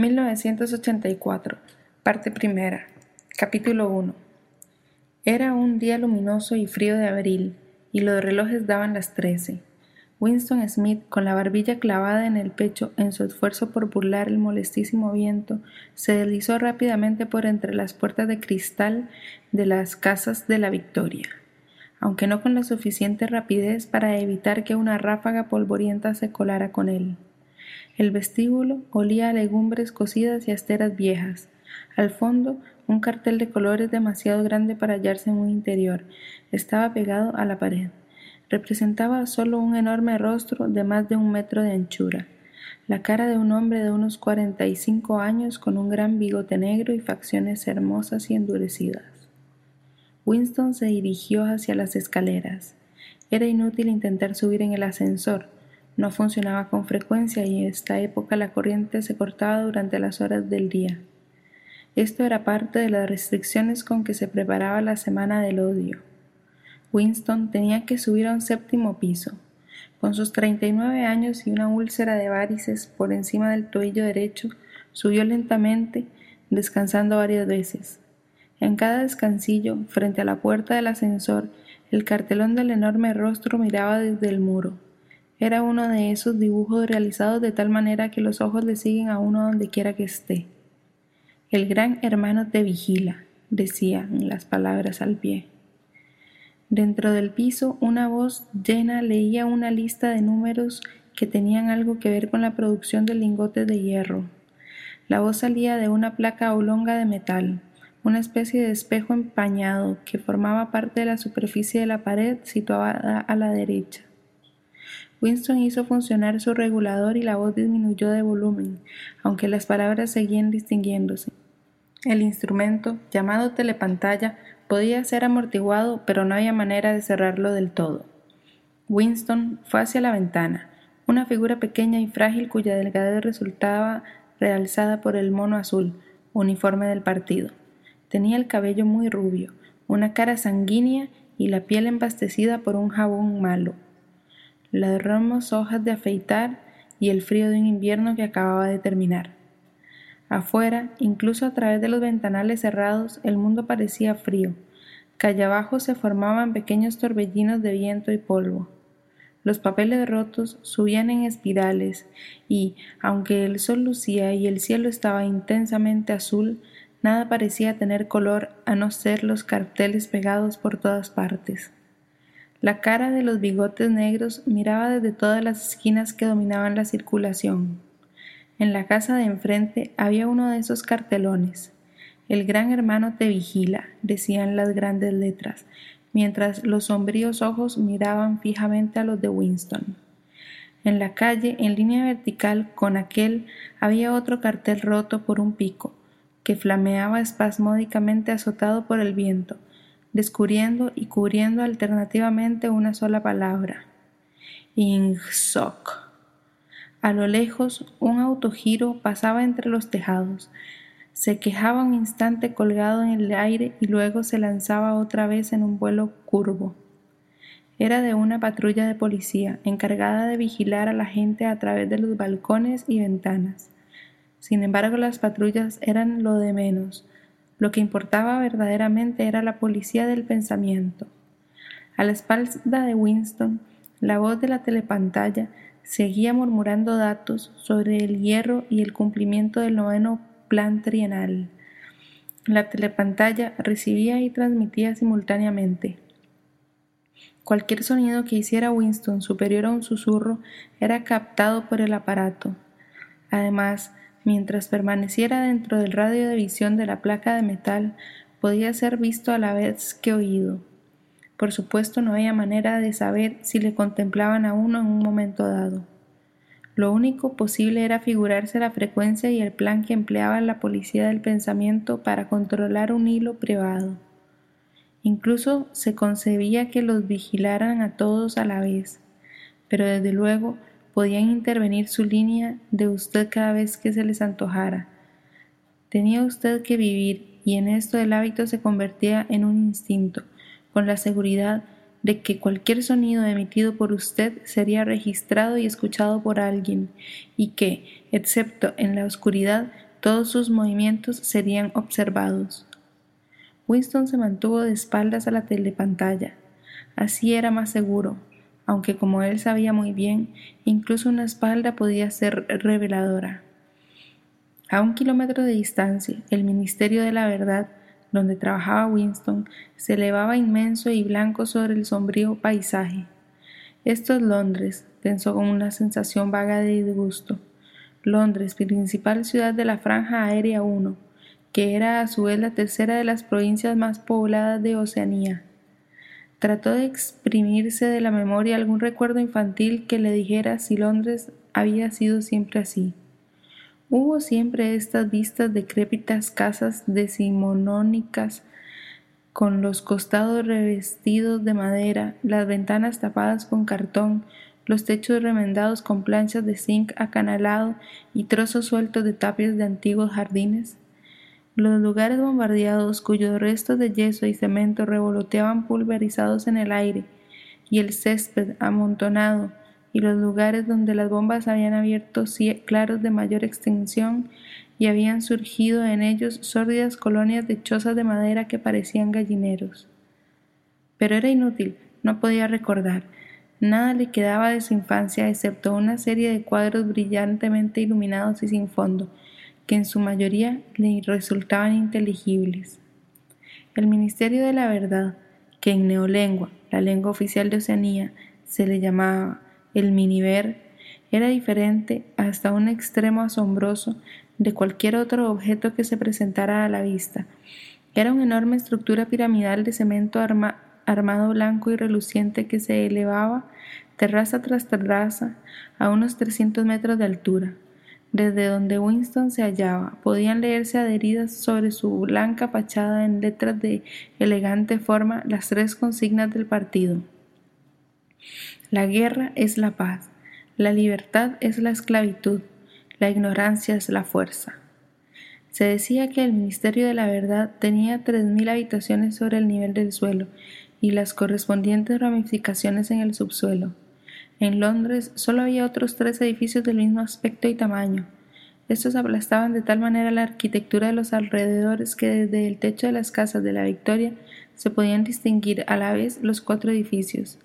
1984, parte primera, capítulo 1. Era un día luminoso y frío de abril, y los relojes daban las trece. Winston Smith, con la barbilla clavada en el pecho en su esfuerzo por burlar el molestísimo viento, se deslizó rápidamente por entre las puertas de cristal de las casas de la Victoria, aunque no con la suficiente rapidez para evitar que una ráfaga polvorienta se colara con él. El vestíbulo olía a legumbres cocidas y a esteras viejas. Al fondo, un cartel de colores demasiado grande para hallarse en un interior estaba pegado a la pared. Representaba solo un enorme rostro de más de un metro de anchura, la cara de un hombre de unos cuarenta y cinco años con un gran bigote negro y facciones hermosas y endurecidas. Winston se dirigió hacia las escaleras. Era inútil intentar subir en el ascensor, no funcionaba con frecuencia y en esta época la corriente se cortaba durante las horas del día. Esto era parte de las restricciones con que se preparaba la semana del odio. Winston tenía que subir a un séptimo piso. Con sus 39 años y una úlcera de varices por encima del tobillo derecho, subió lentamente, descansando varias veces. En cada descansillo, frente a la puerta del ascensor, el cartelón del enorme rostro miraba desde el muro. Era uno de esos dibujos realizados de tal manera que los ojos le siguen a uno donde quiera que esté. El gran hermano te vigila, decían las palabras al pie. Dentro del piso, una voz llena leía una lista de números que tenían algo que ver con la producción de lingotes de hierro. La voz salía de una placa oblonga de metal, una especie de espejo empañado que formaba parte de la superficie de la pared situada a la derecha. Winston hizo funcionar su regulador y la voz disminuyó de volumen, aunque las palabras seguían distinguiéndose. El instrumento, llamado telepantalla, podía ser amortiguado, pero no había manera de cerrarlo del todo. Winston fue hacia la ventana, una figura pequeña y frágil cuya delgadez resultaba realzada por el mono azul, uniforme del partido. Tenía el cabello muy rubio, una cara sanguínea y la piel embastecida por un jabón malo las ramos hojas de afeitar y el frío de un invierno que acababa de terminar. Afuera, incluso a través de los ventanales cerrados, el mundo parecía frío. Calle abajo se formaban pequeños torbellinos de viento y polvo. Los papeles rotos subían en espirales y, aunque el sol lucía y el cielo estaba intensamente azul, nada parecía tener color a no ser los carteles pegados por todas partes. La cara de los bigotes negros miraba desde todas las esquinas que dominaban la circulación. En la casa de enfrente había uno de esos cartelones. El gran hermano te vigila, decían las grandes letras, mientras los sombríos ojos miraban fijamente a los de Winston. En la calle, en línea vertical con aquel, había otro cartel roto por un pico, que flameaba espasmódicamente azotado por el viento, descubriendo y cubriendo alternativamente una sola palabra. Ingsoc. A lo lejos, un autogiro pasaba entre los tejados. Se quejaba un instante colgado en el aire y luego se lanzaba otra vez en un vuelo curvo. Era de una patrulla de policía encargada de vigilar a la gente a través de los balcones y ventanas. Sin embargo, las patrullas eran lo de menos. Lo que importaba verdaderamente era la policía del pensamiento. A la espalda de Winston, la voz de la telepantalla seguía murmurando datos sobre el hierro y el cumplimiento del noveno plan trienal. La telepantalla recibía y transmitía simultáneamente. Cualquier sonido que hiciera Winston superior a un susurro era captado por el aparato. Además, mientras permaneciera dentro del radio de visión de la placa de metal, podía ser visto a la vez que oído. Por supuesto, no había manera de saber si le contemplaban a uno en un momento dado. Lo único posible era figurarse la frecuencia y el plan que empleaba la policía del pensamiento para controlar un hilo privado. Incluso se concebía que los vigilaran a todos a la vez, pero desde luego podían intervenir su línea de usted cada vez que se les antojara. Tenía usted que vivir y en esto el hábito se convertía en un instinto, con la seguridad de que cualquier sonido emitido por usted sería registrado y escuchado por alguien, y que, excepto en la oscuridad, todos sus movimientos serían observados. Winston se mantuvo de espaldas a la telepantalla. Así era más seguro, aunque como él sabía muy bien, incluso una espalda podía ser reveladora. A un kilómetro de distancia, el Ministerio de la Verdad, donde trabajaba Winston, se elevaba inmenso y blanco sobre el sombrío paisaje. Esto es Londres, pensó con una sensación vaga de disgusto. Londres, principal ciudad de la Franja Aérea 1, que era a su vez la tercera de las provincias más pobladas de Oceanía. Trató de exprimirse de la memoria algún recuerdo infantil que le dijera si Londres había sido siempre así. Hubo siempre estas vistas decrépitas casas decimonónicas con los costados revestidos de madera, las ventanas tapadas con cartón, los techos remendados con planchas de zinc acanalado y trozos sueltos de tapias de antiguos jardines. Los lugares bombardeados cuyos restos de yeso y cemento revoloteaban pulverizados en el aire, y el césped amontonado, y los lugares donde las bombas habían abierto claros de mayor extensión y habían surgido en ellos sórdidas colonias de chozas de madera que parecían gallineros. Pero era inútil, no podía recordar. Nada le quedaba de su infancia excepto una serie de cuadros brillantemente iluminados y sin fondo, que en su mayoría le resultaban inteligibles. El Ministerio de la Verdad, que en neolengua, la lengua oficial de Oceanía, se le llamaba el miniver, era diferente hasta un extremo asombroso de cualquier otro objeto que se presentara a la vista. Era una enorme estructura piramidal de cemento armado blanco y reluciente que se elevaba terraza tras terraza a unos 300 metros de altura. Desde donde Winston se hallaba, podían leerse adheridas sobre su blanca fachada en letras de elegante forma las tres consignas del partido. La guerra es la paz, la libertad es la esclavitud, la ignorancia es la fuerza. Se decía que el Ministerio de la Verdad tenía tres mil habitaciones sobre el nivel del suelo y las correspondientes ramificaciones en el subsuelo. En Londres solo había otros tres edificios del mismo aspecto y tamaño. Estos aplastaban de tal manera la arquitectura de los alrededores que desde el techo de las casas de la Victoria se podían distinguir a la vez los cuatro edificios.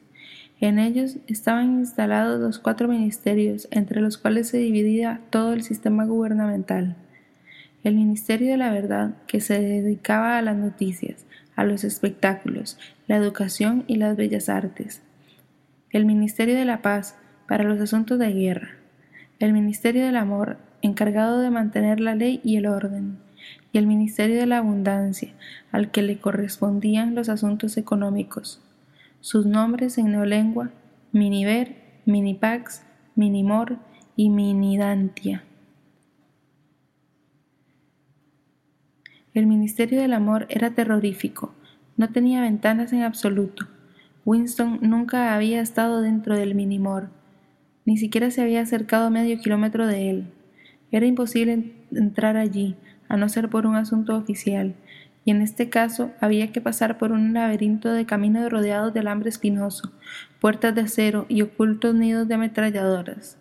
En ellos estaban instalados los cuatro ministerios, entre los cuales se dividía todo el sistema gubernamental. El Ministerio de la Verdad, que se dedicaba a las noticias, a los espectáculos, la educación y las bellas artes el Ministerio de la Paz para los asuntos de guerra, el Ministerio del Amor encargado de mantener la ley y el orden, y el Ministerio de la Abundancia, al que le correspondían los asuntos económicos. Sus nombres en neolengua, Miniver, Minipax, Minimor y Minidantia. El Ministerio del Amor era terrorífico, no tenía ventanas en absoluto, Winston nunca había estado dentro del Minimor, ni siquiera se había acercado medio kilómetro de él. Era imposible entrar allí, a no ser por un asunto oficial, y en este caso había que pasar por un laberinto de caminos rodeados de alambre espinoso, puertas de acero y ocultos nidos de ametralladoras.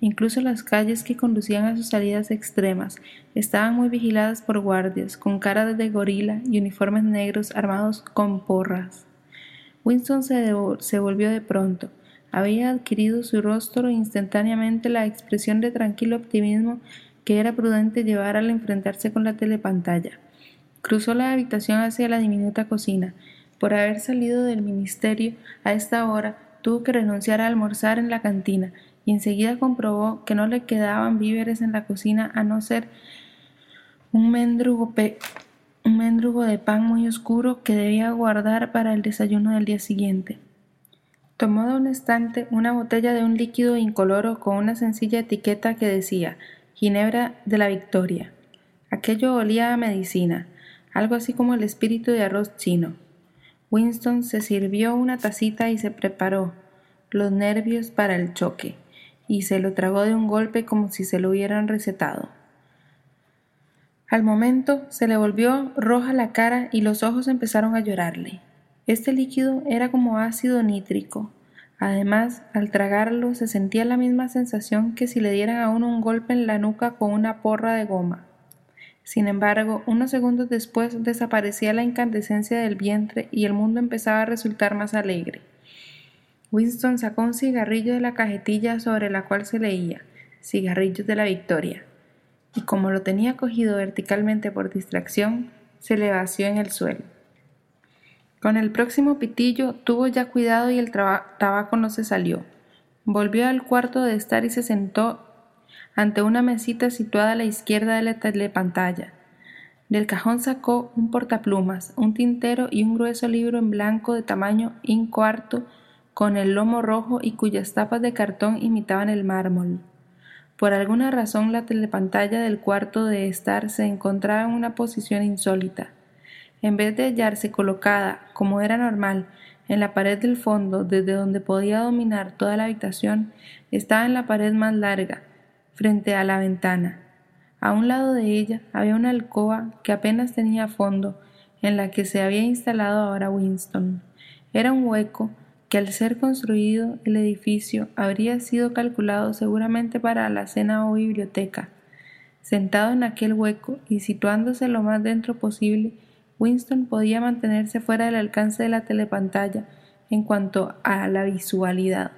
Incluso las calles que conducían a sus salidas extremas estaban muy vigiladas por guardias, con caras de gorila y uniformes negros armados con porras. Winston se, volvió de pronto, había adquirido su rostro instantáneamente la expresión de tranquilo optimismo que era prudente llevar al enfrentarse con la telepantalla. Cruzó la habitación hacia la diminuta cocina. Por haber salido del ministerio a esta hora, tuvo que renunciar a almorzar en la cantina y enseguida comprobó que no le quedaban víveres en la cocina a no ser un mendrugo, un mendrugo de pan muy oscuro que debía guardar para el desayuno del día siguiente. Tomó de un estante una botella de un líquido incoloro con una sencilla etiqueta que decía Ginebra de la Victoria. Aquello olía a medicina, algo así como el espíritu de arroz chino. Winston se sirvió una tacita y se preparó los nervios para el choque, y se lo tragó de un golpe como si se lo hubieran recetado. Al momento se le volvió roja la cara y los ojos empezaron a llorarle. Este líquido era como ácido nítrico. Además, al tragarlo se sentía la misma sensación que si le dieran a uno un golpe en la nuca con una porra de goma. Sin embargo, unos segundos después desaparecía la incandescencia del vientre y el mundo empezaba a resultar más alegre. Winston sacó un cigarrillo de la cajetilla sobre la cual se leía Cigarrillos de la Victoria, y como lo tenía cogido verticalmente por distracción, se le vació en el suelo. Con el próximo pitillo tuvo ya cuidado y el tabaco no se salió. Volvió al cuarto de estar y se sentó ante una mesita situada a la izquierda de la telepantalla. Del cajón sacó un portaplumas, un tintero y un grueso libro en blanco de tamaño incuarto con el lomo rojo y cuyas tapas de cartón imitaban el mármol. Por alguna razón la telepantalla del cuarto de estar se encontraba en una posición insólita. En vez de hallarse colocada, como era normal, en la pared del fondo, desde donde podía dominar toda la habitación, estaba en la pared más larga, frente a la ventana. A un lado de ella había una alcoba que apenas tenía fondo, en la que se había instalado ahora Winston. Era un hueco al ser construido el edificio habría sido calculado seguramente para la cena o biblioteca. Sentado en aquel hueco y situándose lo más dentro posible, Winston podía mantenerse fuera del alcance de la telepantalla en cuanto a la visualidad,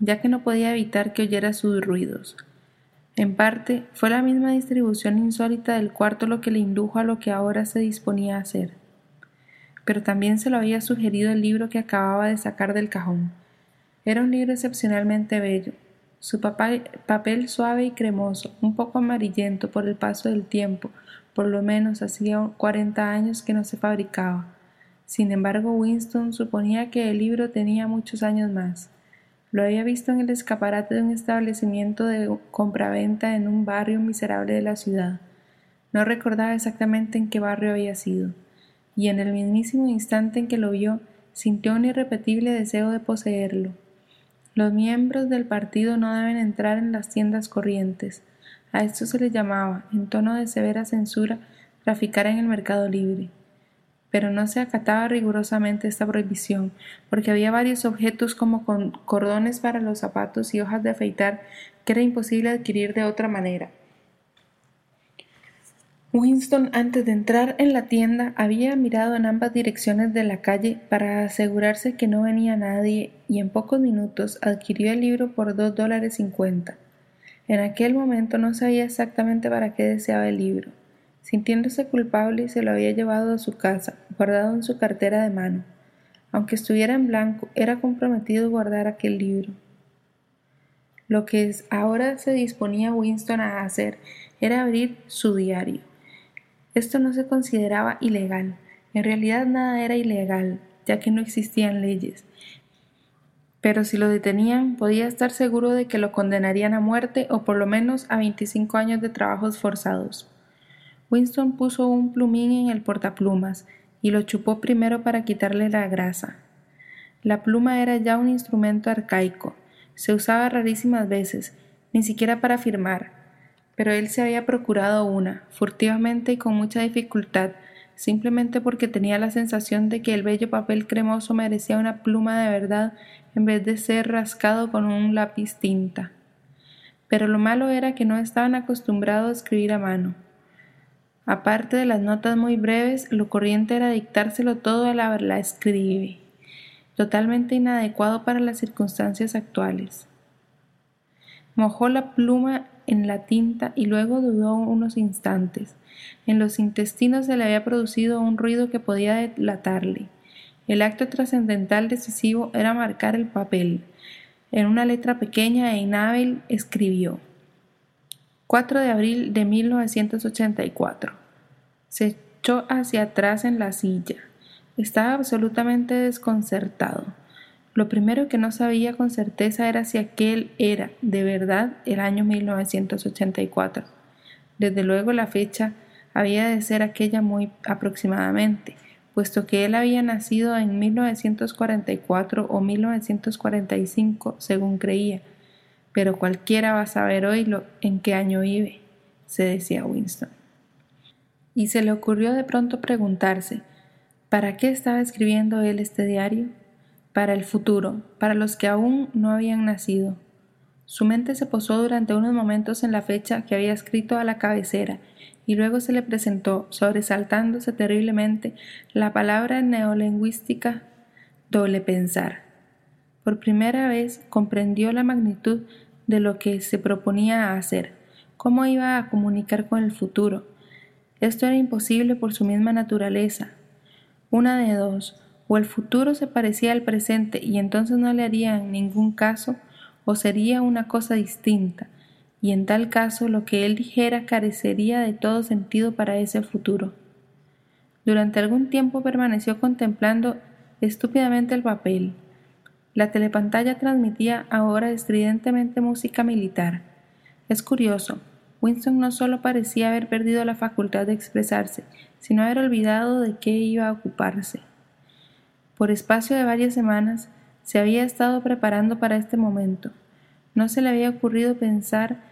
ya que no podía evitar que oyera sus ruidos. En parte, fue la misma distribución insólita del cuarto lo que le indujo a lo que ahora se disponía a hacer. Pero también se lo había sugerido el libro que acababa de sacar del cajón. Era un libro excepcionalmente bello, su papel suave y cremoso, un poco amarillento por el paso del tiempo, por lo menos hacía cuarenta años que no se fabricaba. Sin embargo, Winston suponía que el libro tenía muchos años más. Lo había visto en el escaparate de un establecimiento de compraventa en un barrio miserable de la ciudad. No recordaba exactamente en qué barrio había sido, y en el mismísimo instante en que lo vio, sintió un irrepetible deseo de poseerlo. Los miembros del partido no deben entrar en las tiendas corrientes. A esto se le llamaba, en tono de severa censura, traficar en el mercado libre pero no se acataba rigurosamente esta prohibición, porque había varios objetos como cordones para los zapatos y hojas de afeitar que era imposible adquirir de otra manera. Winston, antes de entrar en la tienda, había mirado en ambas direcciones de la calle para asegurarse que no venía nadie y en pocos minutos adquirió el libro por dos dólares cincuenta. En aquel momento no sabía exactamente para qué deseaba el libro. Sintiéndose culpable, se lo había llevado a su casa, guardado en su cartera de mano. Aunque estuviera en blanco, era comprometido guardar aquel libro. Lo que ahora se disponía Winston a hacer era abrir su diario. Esto no se consideraba ilegal. En realidad nada era ilegal, ya que no existían leyes. Pero si lo detenían, podía estar seguro de que lo condenarían a muerte o por lo menos a 25 años de trabajos forzados. Winston puso un plumín en el portaplumas y lo chupó primero para quitarle la grasa. La pluma era ya un instrumento arcaico, se usaba rarísimas veces, ni siquiera para firmar, pero él se había procurado una, furtivamente y con mucha dificultad, simplemente porque tenía la sensación de que el bello papel cremoso merecía una pluma de verdad en vez de ser rascado con un lápiz tinta. Pero lo malo era que no estaban acostumbrados a escribir a mano. Aparte de las notas muy breves, lo corriente era dictárselo todo a la, la escribe. totalmente inadecuado para las circunstancias actuales. Mojó la pluma en la tinta y luego dudó unos instantes. En los intestinos se le había producido un ruido que podía delatarle. El acto trascendental decisivo era marcar el papel. En una letra pequeña e inhábil escribió 4 de abril de 1984. Se echó hacia atrás en la silla. Estaba absolutamente desconcertado. Lo primero que no sabía con certeza era si aquel era, de verdad, el año 1984. Desde luego la fecha había de ser aquella muy aproximadamente, puesto que él había nacido en 1944 o 1945, según creía. Pero cualquiera va a saber hoy lo, en qué año vive, se decía Winston. Y se le ocurrió de pronto preguntarse, ¿para qué estaba escribiendo él este diario? Para el futuro, para los que aún no habían nacido. Su mente se posó durante unos momentos en la fecha que había escrito a la cabecera y luego se le presentó, sobresaltándose terriblemente, la palabra neolingüística doble pensar. Por primera vez comprendió la magnitud de lo que se proponía hacer, cómo iba a comunicar con el futuro. Esto era imposible por su misma naturaleza. Una de dos, o el futuro se parecía al presente y entonces no le haría en ningún caso, o sería una cosa distinta, y en tal caso lo que él dijera carecería de todo sentido para ese futuro. Durante algún tiempo permaneció contemplando estúpidamente el papel. La telepantalla transmitía ahora estridentemente música militar. Es curioso, Winston no solo parecía haber perdido la facultad de expresarse, sino haber olvidado de qué iba a ocuparse. Por espacio de varias semanas se había estado preparando para este momento. No se le había ocurrido pensar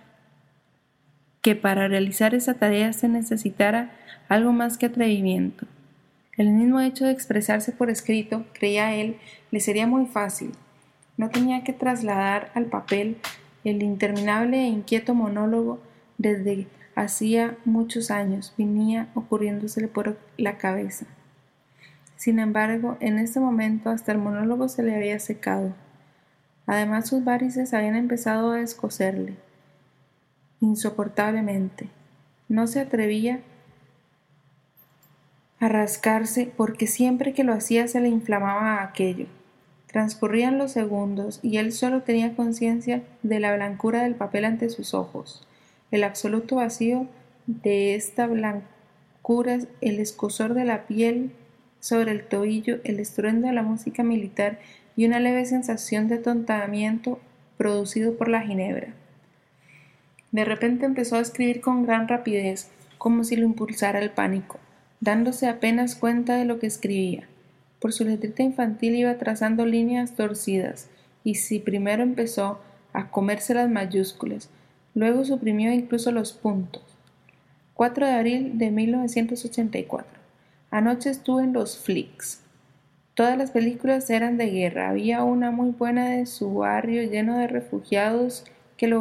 que para realizar esa tarea se necesitara algo más que atrevimiento. El mismo hecho de expresarse por escrito, creía él, le sería muy fácil. No tenía que trasladar al papel el interminable e inquieto monólogo desde hacía muchos años venía ocurriéndosele por la cabeza. Sin embargo, en este momento hasta el monólogo se le había secado. Además sus varices habían empezado a escocerle insoportablemente. No se atrevía a rascarse porque siempre que lo hacía se le inflamaba aquello. Transcurrían los segundos y él solo tenía conciencia de la blancura del papel ante sus ojos, el absoluto vacío de esta blancura, el escosor de la piel sobre el tobillo, el estruendo de la música militar y una leve sensación de tontamiento producido por la ginebra. De repente empezó a escribir con gran rapidez, como si lo impulsara el pánico, dándose apenas cuenta de lo que escribía. Por su letrita infantil iba trazando líneas torcidas, y si primero empezó a comerse las mayúsculas, luego suprimió incluso los puntos. 4 de abril de 1984. Anoche estuve en los flicks. Todas las películas eran de guerra. Había una muy buena de su barrio lleno de refugiados que lo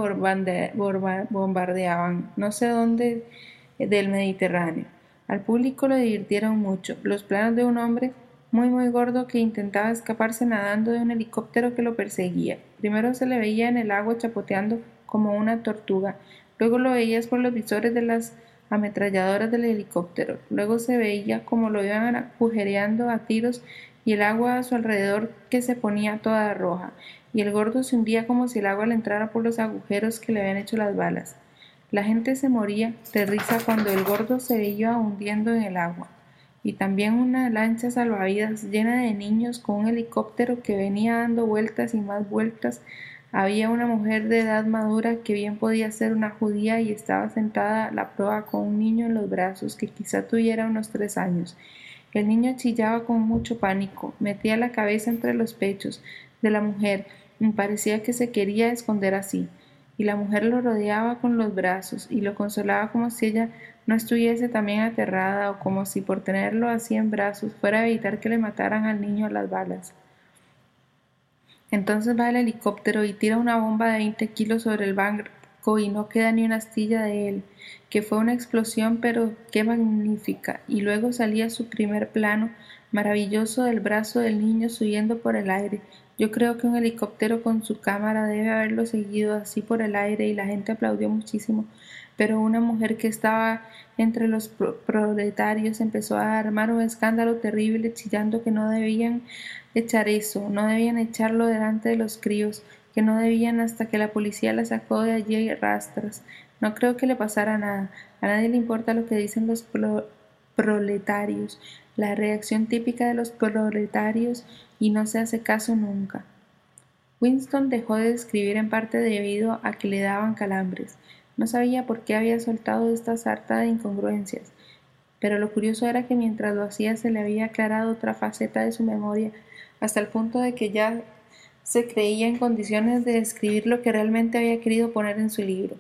bombardeaban, no sé dónde del Mediterráneo. Al público lo divirtieron mucho los planos de un hombre muy muy gordo que intentaba escaparse nadando de un helicóptero que lo perseguía. Primero se le veía en el agua chapoteando como una tortuga, luego lo veías por los visores de las ametralladoras del helicóptero, luego se veía como lo iban agujereando a tiros y el agua a su alrededor que se ponía toda roja, y el gordo se hundía como si el agua le entrara por los agujeros que le habían hecho las balas. La gente se moría de risa cuando el gordo se veía hundiendo en el agua, y también una lancha salvavidas llena de niños con un helicóptero que venía dando vueltas y más vueltas. Había una mujer de edad madura que bien podía ser una judía y estaba sentada a la proa con un niño en los brazos que quizá tuviera unos tres años. El niño chillaba con mucho pánico, metía la cabeza entre los pechos de la mujer me parecía que se quería esconder así, y la mujer lo rodeaba con los brazos y lo consolaba como si ella no estuviese también aterrada o como si por tenerlo así en brazos fuera a evitar que le mataran al niño a las balas. Entonces va el helicóptero y tira una bomba de 20 kilos sobre el banco y no queda ni una astilla de él, que fue una explosión pero qué magnífica, y luego salía su primer plano maravilloso del brazo del niño subiendo por el aire. Yo creo que un helicóptero con su cámara debe haberlo seguido así por el aire y la gente aplaudió muchísimo. Pero una mujer que estaba entre los proletarios empezó a armar un escándalo terrible chillando que no debían echar eso, no debían echarlo delante de los críos, que no debían hasta que la policía la sacó de allí rastras. No creo que le pasara nada. A nadie le importa lo que dicen los proletarios la reacción típica de los proletarios y no se hace caso nunca. Winston dejó de escribir en parte debido a que le daban calambres. No sabía por qué había soltado esta sarta de incongruencias, pero lo curioso era que mientras lo hacía se le había aclarado otra faceta de su memoria, hasta el punto de que ya se creía en condiciones de escribir lo que realmente había querido poner en su libro.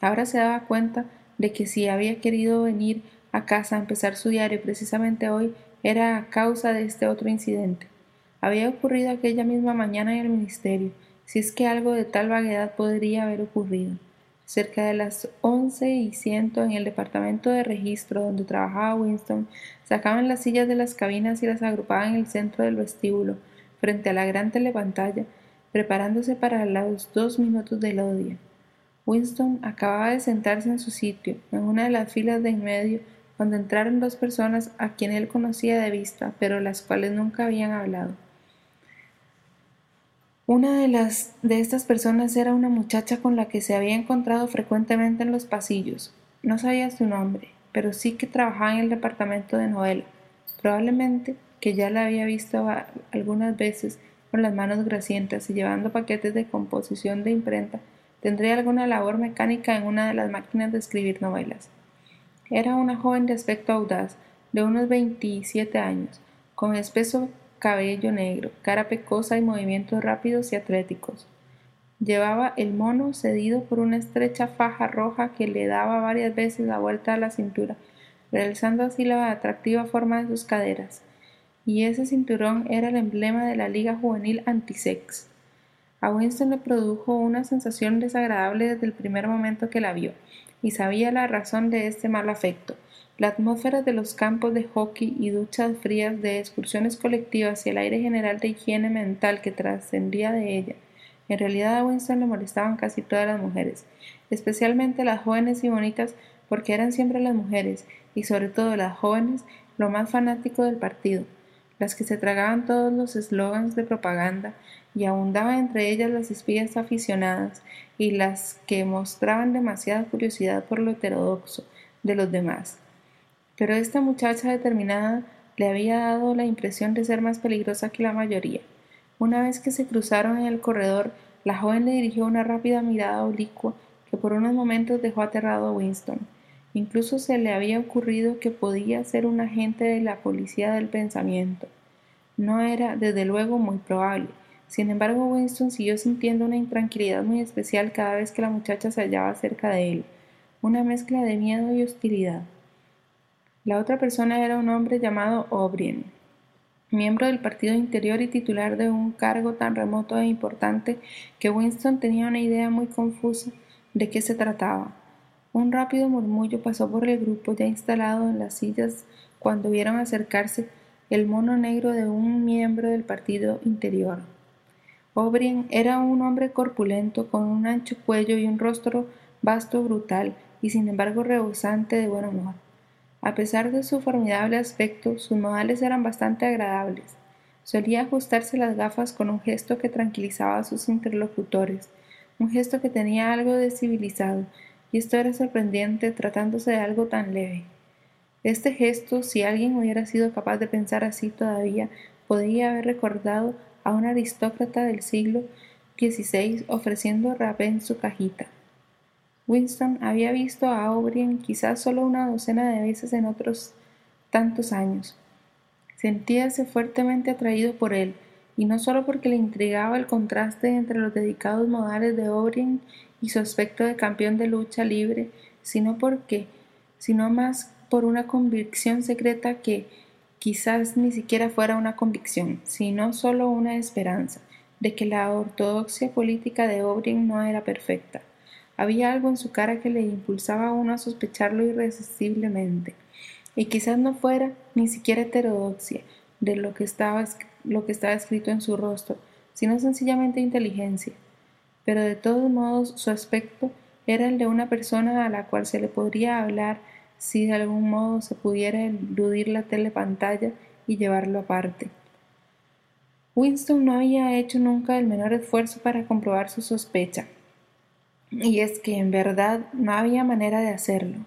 Ahora se daba cuenta de que si había querido venir a casa a empezar su diario precisamente hoy era a causa de este otro incidente. Había ocurrido aquella misma mañana en el ministerio, si es que algo de tal vaguedad podría haber ocurrido. Cerca de las once y ciento en el departamento de registro donde trabajaba Winston, sacaban las sillas de las cabinas y las agrupaban en el centro del vestíbulo, frente a la gran telepantalla, preparándose para los dos minutos del odio. Winston acababa de sentarse en su sitio, en una de las filas de en medio, cuando entraron dos personas a quien él conocía de vista, pero las cuales nunca habían hablado. Una de las de estas personas era una muchacha con la que se había encontrado frecuentemente en los pasillos. No sabía su nombre, pero sí que trabajaba en el departamento de novela. Probablemente que ya la había visto algunas veces con las manos grasientas y llevando paquetes de composición de imprenta, tendría alguna labor mecánica en una de las máquinas de escribir novelas. Era una joven de aspecto audaz, de unos veintisiete años, con espeso cabello negro, cara pecosa y movimientos rápidos y atléticos. Llevaba el mono cedido por una estrecha faja roja que le daba varias veces la vuelta a la cintura, realzando así la atractiva forma de sus caderas. Y ese cinturón era el emblema de la Liga Juvenil Antisex. A Winston le produjo una sensación desagradable desde el primer momento que la vio y sabía la razón de este mal afecto. La atmósfera de los campos de hockey y duchas frías de excursiones colectivas y el aire general de higiene mental que trascendía de ella. En realidad a Winston le molestaban casi todas las mujeres, especialmente las jóvenes y bonitas porque eran siempre las mujeres, y sobre todo las jóvenes, lo más fanático del partido, las que se tragaban todos los eslogans de propaganda y abundaban entre ellas las espías aficionadas y las que mostraban demasiada curiosidad por lo heterodoxo de los demás. Pero esta muchacha determinada le había dado la impresión de ser más peligrosa que la mayoría. Una vez que se cruzaron en el corredor, la joven le dirigió una rápida mirada oblicua que por unos momentos dejó aterrado a Winston. Incluso se le había ocurrido que podía ser un agente de la policía del pensamiento. No era, desde luego, muy probable, sin embargo, Winston siguió sintiendo una intranquilidad muy especial cada vez que la muchacha se hallaba cerca de él, una mezcla de miedo y hostilidad. La otra persona era un hombre llamado O'Brien, miembro del Partido Interior y titular de un cargo tan remoto e importante que Winston tenía una idea muy confusa de qué se trataba. Un rápido murmullo pasó por el grupo ya instalado en las sillas cuando vieron acercarse el mono negro de un miembro del Partido Interior. O'Brien era un hombre corpulento, con un ancho cuello y un rostro vasto, brutal, y sin embargo rebosante de buen humor. A pesar de su formidable aspecto, sus modales eran bastante agradables. Solía ajustarse las gafas con un gesto que tranquilizaba a sus interlocutores, un gesto que tenía algo de civilizado, y esto era sorprendente tratándose de algo tan leve. Este gesto, si alguien hubiera sido capaz de pensar así todavía, podría haber recordado a un aristócrata del siglo XVI ofreciendo rapé su cajita. Winston había visto a O'Brien quizás solo una docena de veces en otros tantos años. Sentíase fuertemente atraído por él, y no solo porque le intrigaba el contraste entre los dedicados modales de O'Brien y su aspecto de campeón de lucha libre, sino porque, sino más por una convicción secreta que, quizás ni siquiera fuera una convicción, sino solo una esperanza de que la ortodoxia política de O'Brien no era perfecta. Había algo en su cara que le impulsaba a uno a sospecharlo irresistiblemente. Y quizás no fuera ni siquiera heterodoxia, de lo que estaba, lo que estaba escrito en su rostro, sino sencillamente inteligencia. Pero de todos modos su aspecto era el de una persona a la cual se le podría hablar si de algún modo se pudiera eludir la telepantalla y llevarlo aparte. Winston no había hecho nunca el menor esfuerzo para comprobar su sospecha, y es que en verdad no había manera de hacerlo.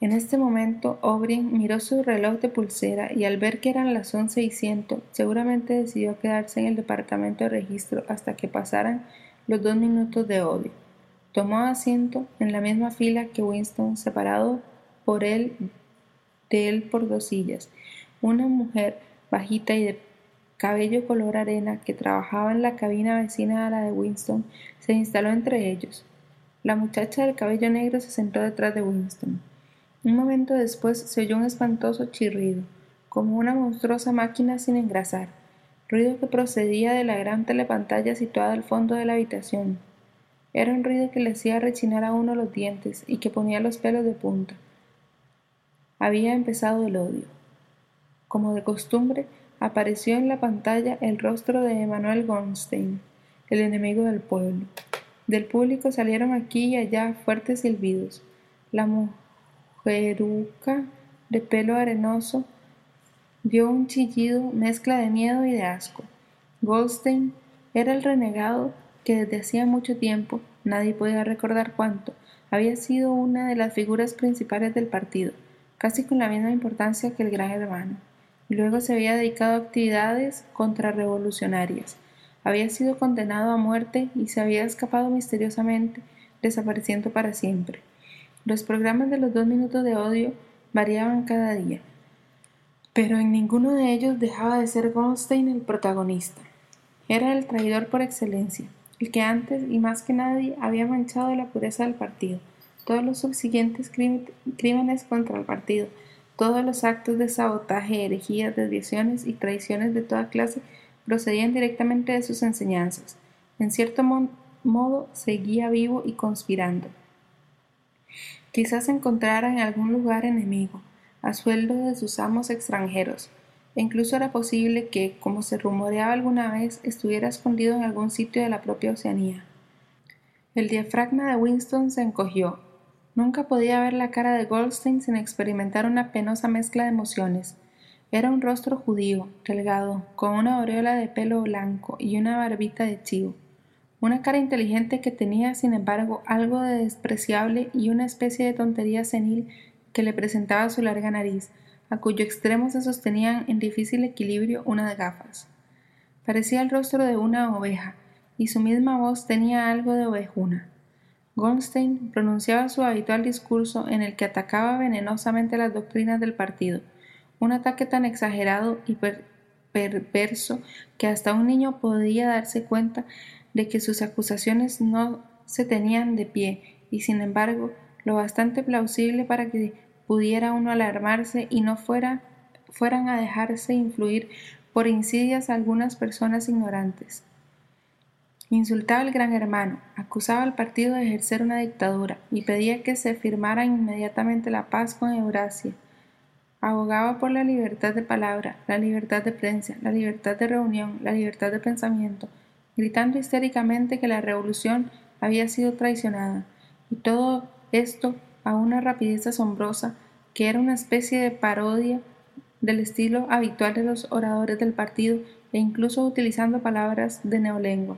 En este momento O'Brien miró su reloj de pulsera y al ver que eran las once y ciento, seguramente decidió quedarse en el departamento de registro hasta que pasaran los dos minutos de odio. Tomó asiento en la misma fila que Winston, separado por él de él por dos sillas. Una mujer bajita y de cabello color arena que trabajaba en la cabina vecina a la de Winston se instaló entre ellos. La muchacha del cabello negro se sentó detrás de Winston. Un momento después se oyó un espantoso chirrido, como una monstruosa máquina sin engrasar, ruido que procedía de la gran telepantalla situada al fondo de la habitación. Era un ruido que le hacía rechinar a uno los dientes y que ponía los pelos de punta. Había empezado el odio. Como de costumbre, apareció en la pantalla el rostro de Emanuel Goldstein, el enemigo del pueblo. Del público salieron aquí y allá fuertes silbidos. La mujeruca de pelo arenoso dio un chillido mezcla de miedo y de asco. Goldstein era el renegado que desde hacía mucho tiempo, nadie podía recordar cuánto, había sido una de las figuras principales del partido, casi con la misma importancia que el gran hermano. Y luego se había dedicado a actividades contrarrevolucionarias. Había sido condenado a muerte y se había escapado misteriosamente, desapareciendo para siempre. Los programas de los dos minutos de odio variaban cada día, pero en ninguno de ellos dejaba de ser Goldstein el protagonista. Era el traidor por excelencia, el que antes y más que nadie había manchado la pureza del partido. Todos los subsiguientes crímenes contra el partido, todos los actos de sabotaje, herejías, desviaciones y traiciones de toda clase procedían directamente de sus enseñanzas. En cierto modo seguía vivo y conspirando. Quizás encontrara en algún lugar enemigo, a sueldo de sus amos extranjeros, e incluso era posible que, como se rumoreaba alguna vez, estuviera escondido en algún sitio de la propia Oceanía. El diafragma de Winston se encogió. Nunca podía ver la cara de Goldstein sin experimentar una penosa mezcla de emociones. Era un rostro judío, delgado, con una aureola de pelo blanco y una barbita de chivo. Una cara inteligente que tenía, sin embargo, algo de despreciable y una especie de tontería senil que le presentaba su larga nariz, a cuyo extremo se sostenían en difícil equilibrio unas gafas. Parecía el rostro de una oveja, y su misma voz tenía algo de ovejuna. Goldstein pronunciaba su habitual discurso en el que atacaba venenosamente las doctrinas del partido, un ataque tan exagerado y perverso que hasta un niño podía darse cuenta de que sus acusaciones no se tenían de pie y sin embargo lo bastante plausible para que pudiera uno alarmarse y no fuera, fueran a dejarse influir por insidias algunas personas ignorantes. Insultaba al gran hermano, acusaba al partido de ejercer una dictadura y pedía que se firmara inmediatamente la paz con Eurasia. Abogaba por la libertad de palabra, la libertad de prensa, la libertad de reunión, la libertad de pensamiento, gritando histéricamente que la revolución había sido traicionada, y todo esto a una rapidez asombrosa que era una especie de parodia del estilo habitual de los oradores del partido e incluso utilizando palabras de neolengua.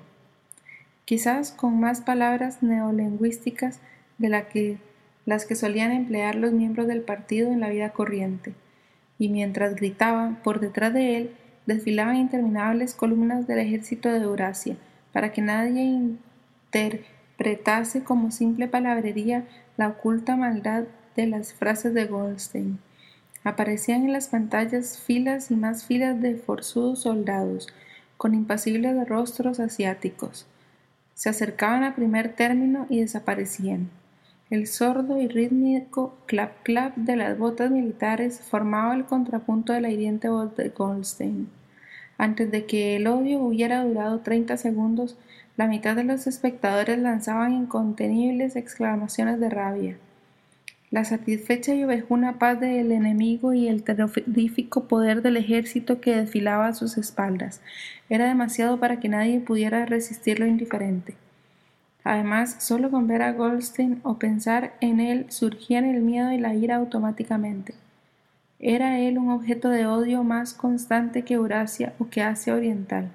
Quizás con más palabras neolingüísticas de la que, las que solían emplear los miembros del partido en la vida corriente. Y mientras gritaban, por detrás de él desfilaban interminables columnas del ejército de Eurasia, para que nadie interpretase como simple palabrería la oculta maldad de las frases de Goldstein. Aparecían en las pantallas filas y más filas de forzudos soldados, con impasibles rostros asiáticos. Se acercaban al primer término y desaparecían. El sordo y rítmico clap clap de las botas militares formaba el contrapunto de la hiriente voz de Goldstein. Antes de que el odio hubiera durado treinta segundos, la mitad de los espectadores lanzaban incontenibles exclamaciones de rabia. La satisfecha y ovejuna paz del enemigo y el terrorífico poder del ejército que desfilaba a sus espaldas era demasiado para que nadie pudiera resistirlo indiferente. Además, solo con ver a Goldstein o pensar en él surgían el miedo y la ira automáticamente. Era él un objeto de odio más constante que Eurasia o que Asia Oriental,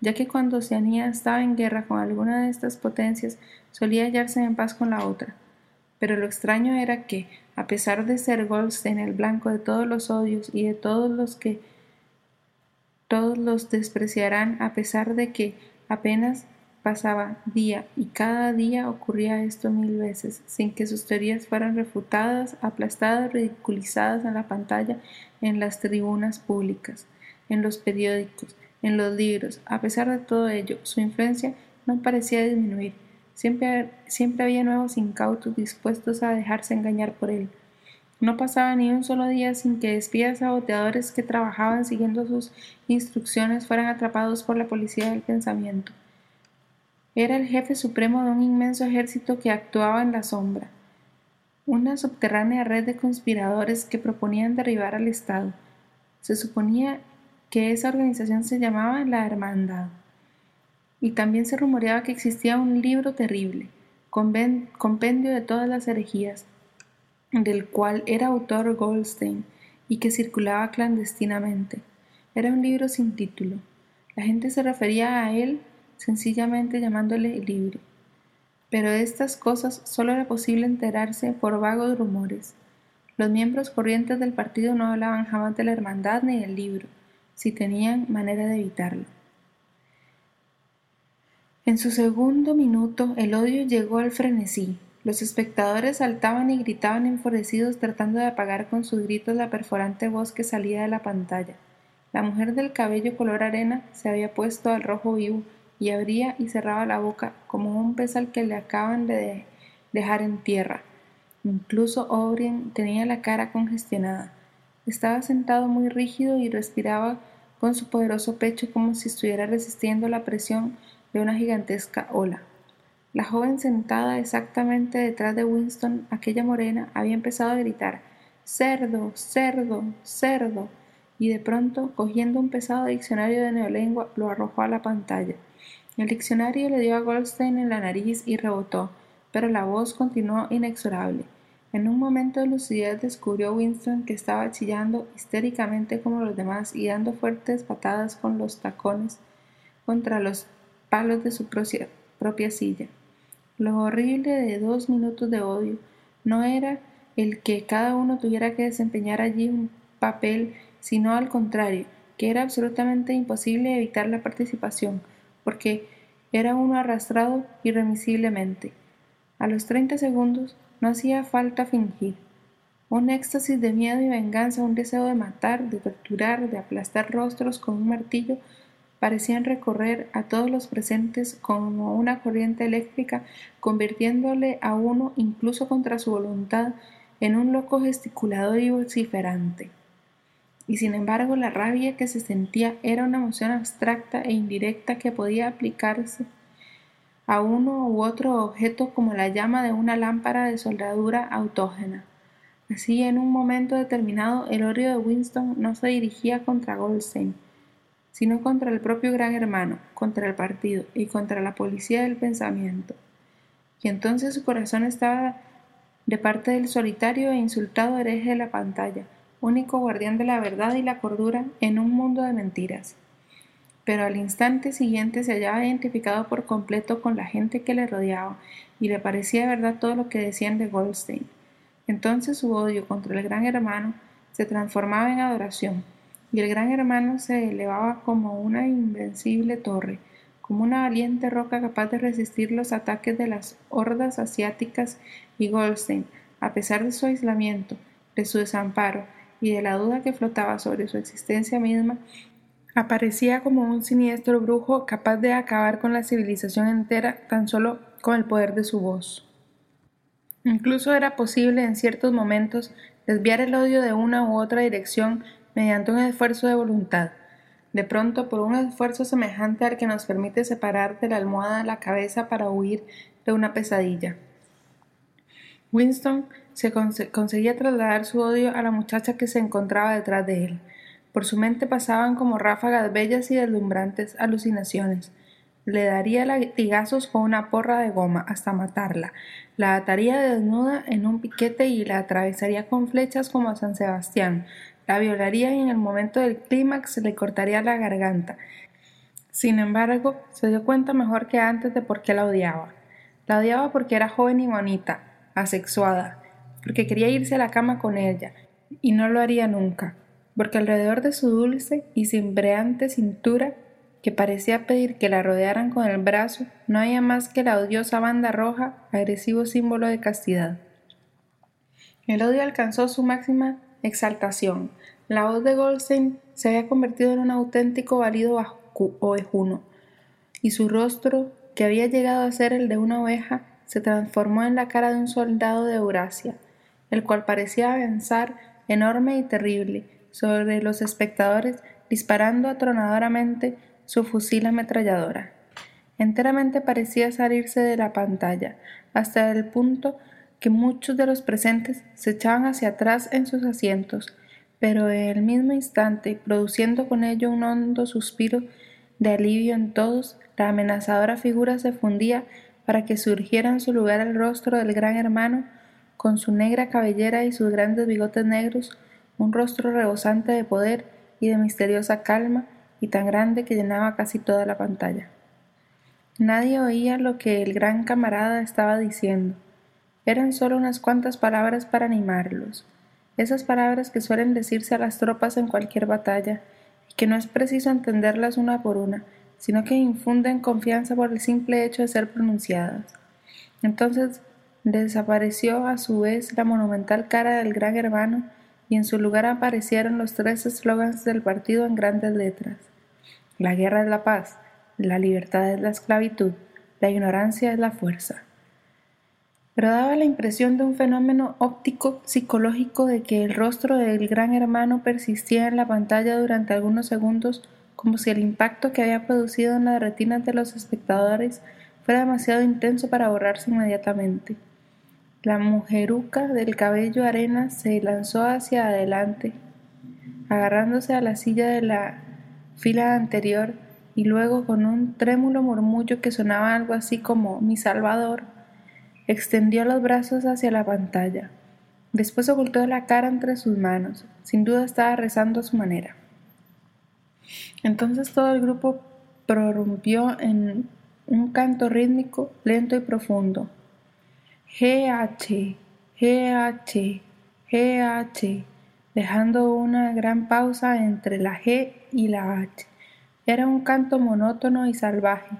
ya que cuando Oceanía estaba en guerra con alguna de estas potencias solía hallarse en paz con la otra. Pero lo extraño era que, a pesar de ser Goldstein el blanco de todos los odios y de todos los que todos los despreciarán, a pesar de que apenas pasaba día y cada día ocurría esto mil veces, sin que sus teorías fueran refutadas, aplastadas, ridiculizadas en la pantalla, en las tribunas públicas, en los periódicos, en los libros. A pesar de todo ello, su influencia no parecía disminuir Siempre, siempre había nuevos incautos dispuestos a dejarse engañar por él. No pasaba ni un solo día sin que espías saboteadores que trabajaban siguiendo sus instrucciones fueran atrapados por la policía del pensamiento. Era el jefe supremo de un inmenso ejército que actuaba en la sombra, una subterránea red de conspiradores que proponían derribar al Estado. Se suponía que esa organización se llamaba la Hermandad y también se rumoreaba que existía un libro terrible, compendio de todas las herejías, del cual era autor Goldstein y que circulaba clandestinamente. Era un libro sin título. La gente se refería a él sencillamente llamándole libro. Pero de estas cosas solo era posible enterarse por vagos rumores. Los miembros corrientes del partido no hablaban jamás de la hermandad ni del libro, si tenían manera de evitarlo. En su segundo minuto el odio llegó al frenesí. Los espectadores saltaban y gritaban enfurecidos tratando de apagar con sus gritos la perforante voz que salía de la pantalla. La mujer del cabello color arena se había puesto al rojo vivo y abría y cerraba la boca como un pez al que le acaban de dejar en tierra. Incluso O'Brien tenía la cara congestionada. Estaba sentado muy rígido y respiraba con su poderoso pecho como si estuviera resistiendo la presión de una gigantesca ola. La joven sentada exactamente detrás de Winston, aquella morena, había empezado a gritar Cerdo, cerdo, cerdo, y de pronto, cogiendo un pesado diccionario de neolengua, lo arrojó a la pantalla. El diccionario le dio a Goldstein en la nariz y rebotó, pero la voz continuó inexorable. En un momento de lucidez descubrió Winston que estaba chillando histéricamente como los demás y dando fuertes patadas con los tacones contra los palos de su propia silla. Lo horrible de dos minutos de odio no era el que cada uno tuviera que desempeñar allí un papel, sino al contrario, que era absolutamente imposible evitar la participación, porque era uno arrastrado irremisiblemente. A los treinta segundos no hacía falta fingir. Un éxtasis de miedo y venganza, un deseo de matar, de torturar, de aplastar rostros con un martillo, parecían recorrer a todos los presentes como una corriente eléctrica, convirtiéndole a uno, incluso contra su voluntad, en un loco gesticulador y vociferante. Y sin embargo la rabia que se sentía era una emoción abstracta e indirecta que podía aplicarse a uno u otro objeto como la llama de una lámpara de soldadura autógena. Así, en un momento determinado, el odio de Winston no se dirigía contra Goldstein, sino contra el propio gran hermano, contra el partido y contra la policía del pensamiento. Y entonces su corazón estaba de parte del solitario e insultado hereje de la pantalla, único guardián de la verdad y la cordura en un mundo de mentiras. Pero al instante siguiente se hallaba identificado por completo con la gente que le rodeaba y le parecía verdad todo lo que decían de Goldstein. Entonces su odio contra el gran hermano se transformaba en adoración, y el gran hermano se elevaba como una invencible torre, como una valiente roca capaz de resistir los ataques de las hordas asiáticas y Goldstein, a pesar de su aislamiento, de su desamparo y de la duda que flotaba sobre su existencia misma, aparecía como un siniestro brujo capaz de acabar con la civilización entera tan solo con el poder de su voz. Incluso era posible en ciertos momentos desviar el odio de una u otra dirección mediante un esfuerzo de voluntad, de pronto por un esfuerzo semejante al que nos permite separar de la almohada la cabeza para huir de una pesadilla. Winston se conseguía trasladar su odio a la muchacha que se encontraba detrás de él. Por su mente pasaban como ráfagas bellas y deslumbrantes alucinaciones. Le daría latigazos con una porra de goma hasta matarla. La ataría desnuda en un piquete y la atravesaría con flechas como a San Sebastián. La violaría y en el momento del clímax le cortaría la garganta. Sin embargo, se dio cuenta mejor que antes de por qué la odiaba. La odiaba porque era joven y bonita, asexuada, porque quería irse a la cama con ella, y no lo haría nunca, porque alrededor de su dulce y cimbreante cintura, que parecía pedir que la rodearan con el brazo, no había más que la odiosa banda roja, agresivo símbolo de castidad. El odio alcanzó su máxima exaltación. La voz de Goldstein se había convertido en un auténtico valido ovejuno, y su rostro, que había llegado a ser el de una oveja, se transformó en la cara de un soldado de Eurasia, el cual parecía avanzar enorme y terrible sobre los espectadores, disparando atronadoramente su fusil ametralladora. Enteramente parecía salirse de la pantalla, hasta el punto que muchos de los presentes se echaban hacia atrás en sus asientos, pero en el mismo instante, produciendo con ello un hondo suspiro de alivio en todos, la amenazadora figura se fundía para que surgiera en su lugar el rostro del gran hermano, con su negra cabellera y sus grandes bigotes negros, un rostro rebosante de poder y de misteriosa calma, y tan grande que llenaba casi toda la pantalla. Nadie oía lo que el gran camarada estaba diciendo eran solo unas cuantas palabras para animarlos, esas palabras que suelen decirse a las tropas en cualquier batalla, y que no es preciso entenderlas una por una, sino que infunden confianza por el simple hecho de ser pronunciadas. Entonces desapareció a su vez la monumental cara del gran hermano y en su lugar aparecieron los tres eslogans del partido en grandes letras. La guerra es la paz, la libertad es la esclavitud, la ignorancia es la fuerza pero daba la impresión de un fenómeno óptico psicológico de que el rostro del gran hermano persistía en la pantalla durante algunos segundos como si el impacto que había producido en las retinas de los espectadores fuera demasiado intenso para borrarse inmediatamente. La mujeruca del cabello arena se lanzó hacia adelante, agarrándose a la silla de la fila anterior y luego con un trémulo murmullo que sonaba algo así como mi salvador Extendió los brazos hacia la pantalla. Después ocultó la cara entre sus manos. Sin duda estaba rezando a su manera. Entonces todo el grupo prorrumpió en un canto rítmico, lento y profundo. GH, GH, GH, dejando una gran pausa entre la G y la H. Era un canto monótono y salvaje,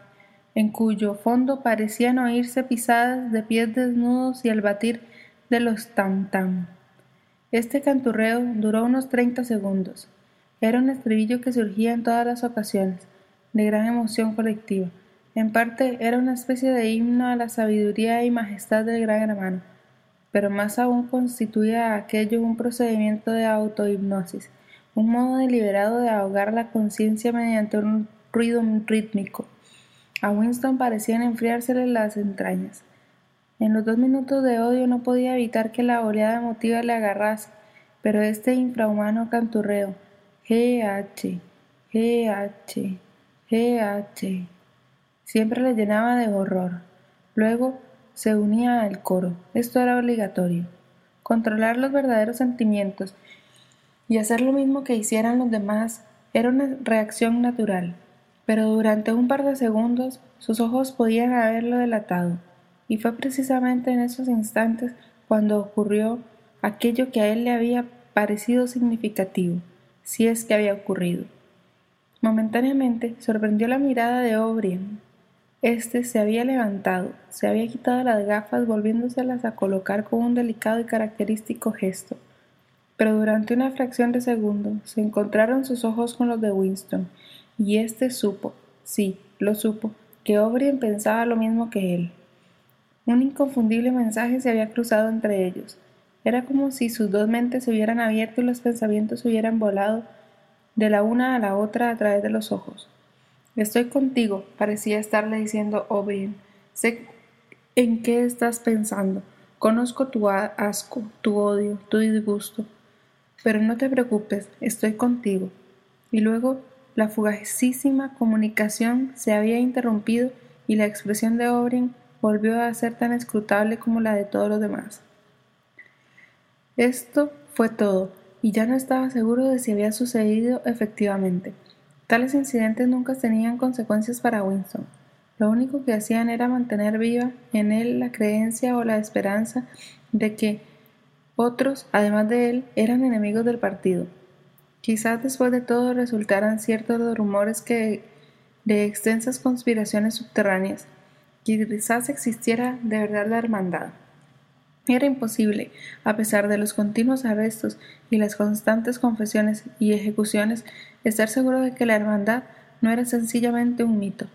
en cuyo fondo parecían oírse pisadas de pies desnudos y el batir de los tam-tam. Este canturreo duró unos treinta segundos. Era un estribillo que surgía en todas las ocasiones, de gran emoción colectiva. En parte era una especie de himno a la sabiduría y majestad del gran hermano, pero más aún constituía aquello un procedimiento de autohipnosis, un modo deliberado de ahogar la conciencia mediante un ruido rítmico a Winston parecían enfriársele las entrañas. En los dos minutos de odio no podía evitar que la oleada emotiva le agarrase, pero este infrahumano canturreo, GH, GH, GH, siempre le llenaba de horror. Luego se unía al coro. Esto era obligatorio. Controlar los verdaderos sentimientos y hacer lo mismo que hicieran los demás era una reacción natural pero durante un par de segundos sus ojos podían haberlo delatado, y fue precisamente en esos instantes cuando ocurrió aquello que a él le había parecido significativo, si es que había ocurrido. Momentáneamente sorprendió la mirada de O'Brien. Este se había levantado, se había quitado las gafas volviéndoselas a colocar con un delicado y característico gesto. Pero durante una fracción de segundo se encontraron sus ojos con los de Winston, y éste supo, sí, lo supo, que O'Brien pensaba lo mismo que él. Un inconfundible mensaje se había cruzado entre ellos. Era como si sus dos mentes se hubieran abierto y los pensamientos hubieran volado de la una a la otra a través de los ojos. Estoy contigo, parecía estarle diciendo O'Brien. Sé en qué estás pensando. Conozco tu asco, tu odio, tu disgusto. Pero no te preocupes, estoy contigo. Y luego la fugacísima comunicación se había interrumpido y la expresión de O'Brien volvió a ser tan escrutable como la de todos los demás. Esto fue todo, y ya no estaba seguro de si había sucedido efectivamente. Tales incidentes nunca tenían consecuencias para Winston. Lo único que hacían era mantener viva en él la creencia o la esperanza de que otros, además de él, eran enemigos del partido. Quizás después de todo resultaran ciertos los rumores que de extensas conspiraciones subterráneas. Quizás existiera de verdad la hermandad. Era imposible, a pesar de los continuos arrestos y las constantes confesiones y ejecuciones, estar seguro de que la hermandad no era sencillamente un mito.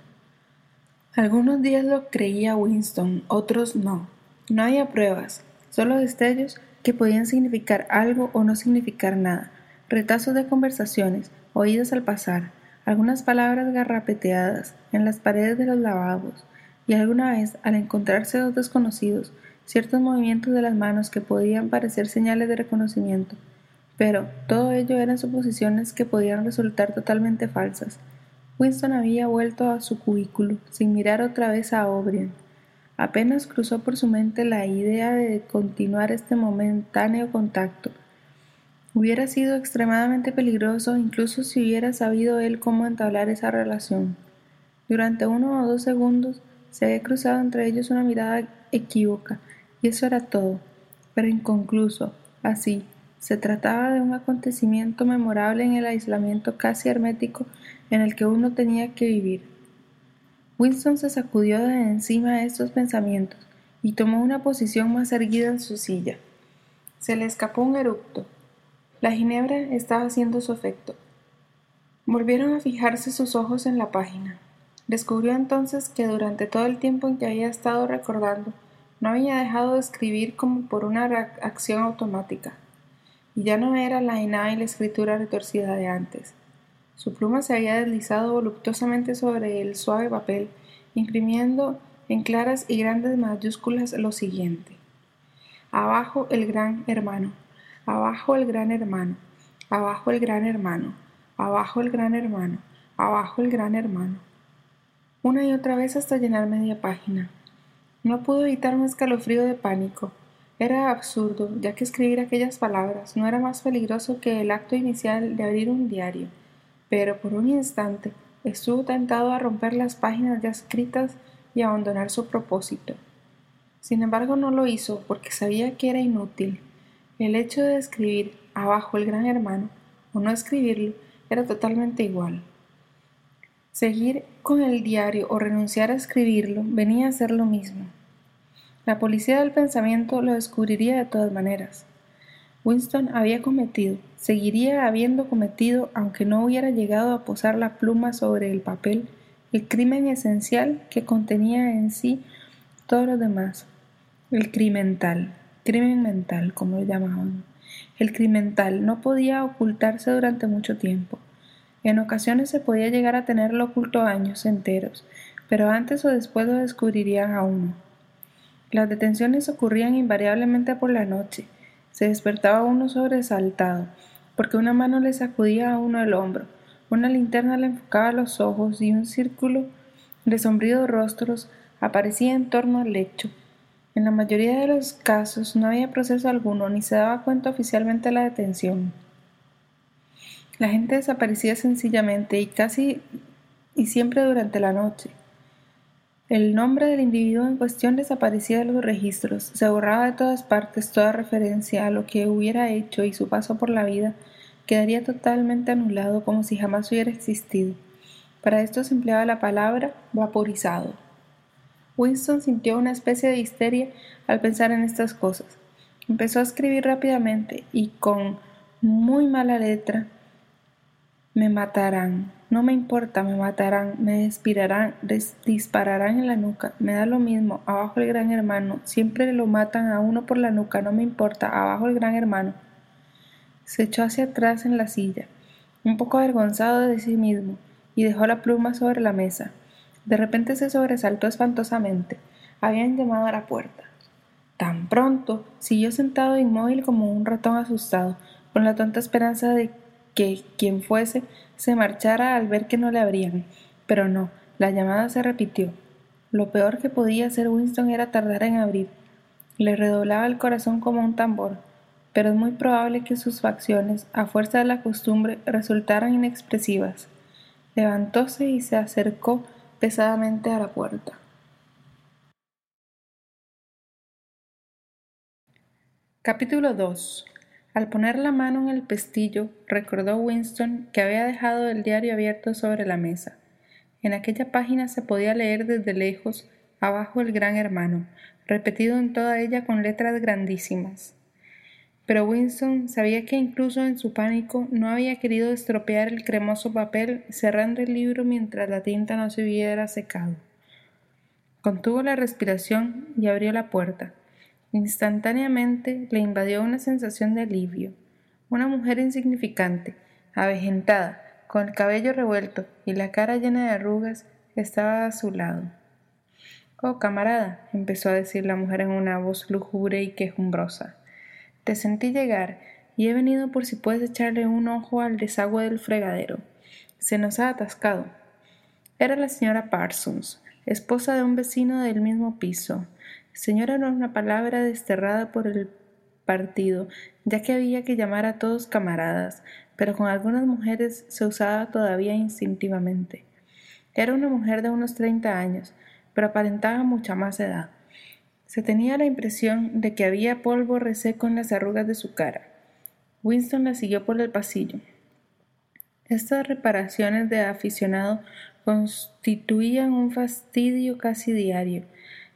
Algunos días lo creía Winston, otros no. No había pruebas, solo destellos que podían significar algo o no significar nada, retazos de conversaciones, oídas al pasar, algunas palabras garrapeteadas en las paredes de los lavabos, y alguna vez, al encontrarse dos desconocidos, ciertos movimientos de las manos que podían parecer señales de reconocimiento, pero todo ello eran suposiciones que podían resultar totalmente falsas. Winston había vuelto a su cubículo, sin mirar otra vez a O'Brien. Apenas cruzó por su mente la idea de continuar este momentáneo contacto. Hubiera sido extremadamente peligroso incluso si hubiera sabido él cómo entablar esa relación. Durante uno o dos segundos se había cruzado entre ellos una mirada equívoca, y eso era todo, pero inconcluso. Así, se trataba de un acontecimiento memorable en el aislamiento casi hermético en el que uno tenía que vivir. Winston se sacudió de encima estos pensamientos y tomó una posición más erguida en su silla. Se le escapó un eructo. La ginebra estaba haciendo su efecto. Volvieron a fijarse sus ojos en la página. Descubrió entonces que durante todo el tiempo en que había estado recordando no había dejado de escribir como por una acción automática, ya no era la y la escritura retorcida de antes. Su pluma se había deslizado voluptuosamente sobre el suave papel, imprimiendo en claras y grandes mayúsculas lo siguiente. Abajo el gran hermano, abajo el gran hermano, abajo el gran hermano, abajo el gran hermano, abajo el gran hermano. Una y otra vez hasta llenar media página. No pudo evitar un escalofrío de pánico. Era absurdo, ya que escribir aquellas palabras no era más peligroso que el acto inicial de abrir un diario, pero por un instante estuvo tentado a romper las páginas ya escritas y abandonar su propósito. Sin embargo, no lo hizo porque sabía que era inútil. El hecho de escribir abajo el gran hermano o no escribirlo era totalmente igual. Seguir con el diario o renunciar a escribirlo venía a ser lo mismo. La policía del pensamiento lo descubriría de todas maneras. Winston había cometido, seguiría habiendo cometido, aunque no hubiera llegado a posar la pluma sobre el papel, el crimen esencial que contenía en sí todo lo demás. El crimental, crimen mental, como lo llamaban. El crimental no podía ocultarse durante mucho tiempo. En ocasiones se podía llegar a tenerlo oculto años enteros, pero antes o después lo descubrirían a uno. Las detenciones ocurrían invariablemente por la noche. Se despertaba uno sobresaltado, porque una mano le sacudía a uno el hombro, una linterna le enfocaba los ojos y un círculo de sombríos rostros aparecía en torno al lecho. En la mayoría de los casos no había proceso alguno ni se daba cuenta oficialmente de la detención. La gente desaparecía sencillamente y casi y siempre durante la noche. El nombre del individuo en cuestión desaparecía de los registros, se borraba de todas partes toda referencia a lo que hubiera hecho y su paso por la vida quedaría totalmente anulado como si jamás hubiera existido. Para esto se empleaba la palabra vaporizado. Winston sintió una especie de histeria al pensar en estas cosas. Empezó a escribir rápidamente y con muy mala letra me matarán. No me importa, me matarán, me dispararán en la nuca. Me da lo mismo. Abajo el gran hermano. Siempre lo matan a uno por la nuca. No me importa. Abajo el gran hermano. Se echó hacia atrás en la silla, un poco avergonzado de sí mismo, y dejó la pluma sobre la mesa. De repente se sobresaltó espantosamente. Habían llamado a la puerta. Tan pronto siguió sentado inmóvil como un ratón asustado, con la tonta esperanza de que quien fuese se marchara al ver que no le abrían. Pero no, la llamada se repitió. Lo peor que podía hacer Winston era tardar en abrir. Le redoblaba el corazón como un tambor, pero es muy probable que sus facciones, a fuerza de la costumbre, resultaran inexpresivas. Levantóse y se acercó pesadamente a la puerta. Capítulo 2 Al poner la mano en el pestillo, recordó Winston que había dejado el diario abierto sobre la mesa. En aquella página se podía leer desde lejos abajo el gran hermano, repetido en toda ella con letras grandísimas. Pero Winston sabía que incluso en su pánico no había querido estropear el cremoso papel cerrando el libro mientras la tinta no se hubiera secado. Contuvo la respiración y abrió la puerta. Instantáneamente le invadió una sensación de alivio. Una mujer insignificante, avejentada, con el cabello revuelto y la cara llena de arrugas, estaba a su lado. Oh, camarada, empezó a decir la mujer en una voz lúgubre y quejumbrosa. Te sentí llegar y he venido por si puedes echarle un ojo al desagüe del fregadero. Se nos ha atascado. Era la señora Parsons, esposa de un vecino del mismo piso. Señora no era una palabra desterrada por el partido, ya que había que llamar a todos camaradas, pero con algunas mujeres se usaba todavía instintivamente. Era una mujer de unos treinta años, pero aparentaba mucha más edad. Se tenía la impresión de que había polvo reseco en las arrugas de su cara. Winston la siguió por el pasillo. Estas reparaciones de aficionado constituían un fastidio casi diario.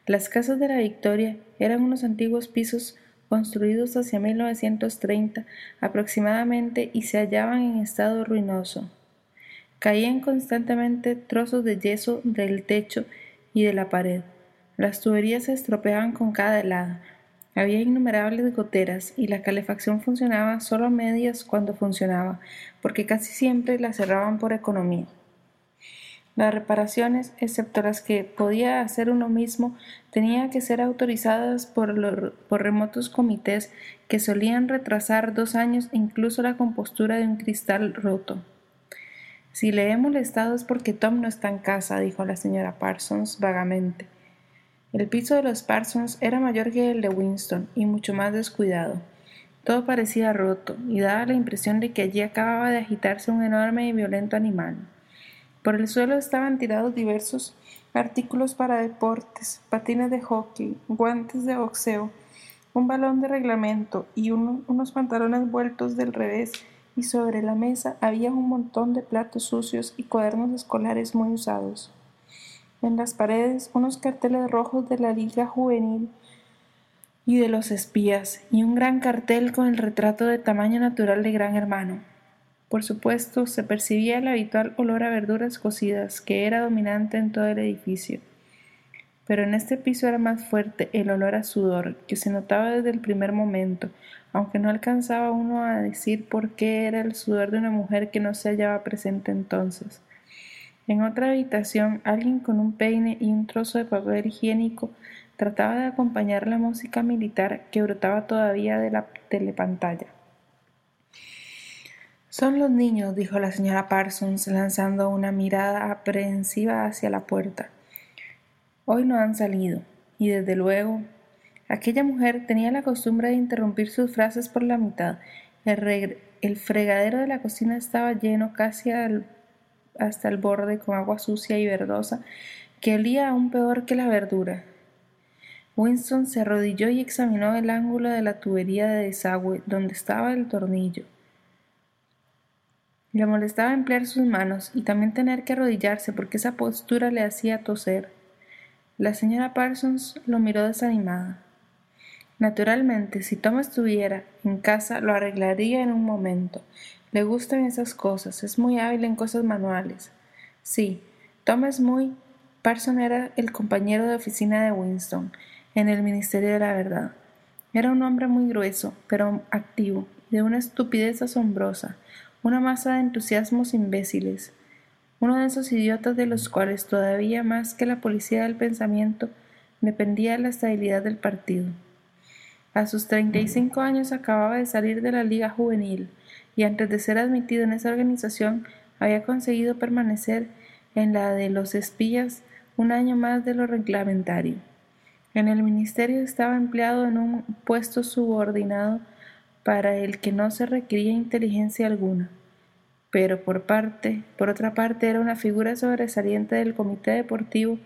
Las casas de la Victoria eran unos antiguos pisos construidos hacia 1930 aproximadamente y se hallaban en estado ruinoso. Caían constantemente trozos de yeso del techo y de la pared. Las tuberías se estropeaban con cada helada. Había innumerables goteras y la calefacción funcionaba solo a medias cuando funcionaba, porque casi siempre la cerraban por economía. Las reparaciones, excepto las que podía hacer uno mismo, tenían que ser autorizadas por, por, remotos comités que solían retrasar dos años incluso la compostura de un cristal roto. Si le he molestado es porque Tom no está en casa, dijo la señora Parsons vagamente. El piso de los Parsons era mayor que el de Winston y mucho más descuidado. Todo parecía roto y daba la impresión de que allí acababa de agitarse un enorme y violento animal. Por el suelo estaban tirados diversos artículos para deportes, patines de hockey, guantes de boxeo, un balón de reglamento y unos pantalones vueltos del revés y sobre la mesa había un montón de platos sucios y cuadernos escolares muy usados. En las paredes unos carteles rojos de la Liga Juvenil y de los espías y un gran cartel con el retrato de tamaño natural de Gran Hermano. Por supuesto, se percibía el habitual olor a verduras cocidas que era dominante en todo el edificio. Pero en este piso era más fuerte el olor a sudor, que se notaba desde el primer momento, aunque no alcanzaba uno a decir por qué era el sudor de una mujer que no se hallaba presente entonces. En otra habitación, alguien con un peine y un trozo de papel higiénico trataba de acompañar la música militar que brotaba todavía de la telepantalla. Son los niños, dijo la señora Parsons, lanzando una mirada aprehensiva hacia la puerta. Hoy no han salido, y desde luego. Aquella mujer tenía la costumbre de interrumpir sus frases por la mitad. El, fregadero de la cocina estaba lleno casi hasta el borde con agua sucia y verdosa que olía aún peor que la verdura. Winston se arrodilló y examinó el ángulo de la tubería de desagüe donde estaba el tornillo. Le molestaba emplear sus manos y también tener que arrodillarse porque esa postura le hacía toser. La señora Parsons lo miró desanimada. Naturalmente, si Tom estuviera en casa, lo arreglaría en un momento. Le gustan esas cosas, es muy hábil en cosas manuales. Sí, Tom es muy... Parson era el compañero de oficina de Winston, en el Ministerio de la Verdad. Era un hombre muy grueso, pero activo, de una estupidez asombrosa, una masa de entusiasmos imbéciles, uno de esos idiotas de los cuales todavía más que la policía del pensamiento dependía la estabilidad del partido. A sus 35 años acababa de salir de la Liga Juvenil y antes de ser admitido en esa organización había conseguido permanecer en la de los espías un año más de lo reglamentario. En el ministerio estaba empleado en un puesto subordinado para el que no se requería inteligencia alguna, pero por parte, por otra parte era una figura sobresaliente del comité deportivo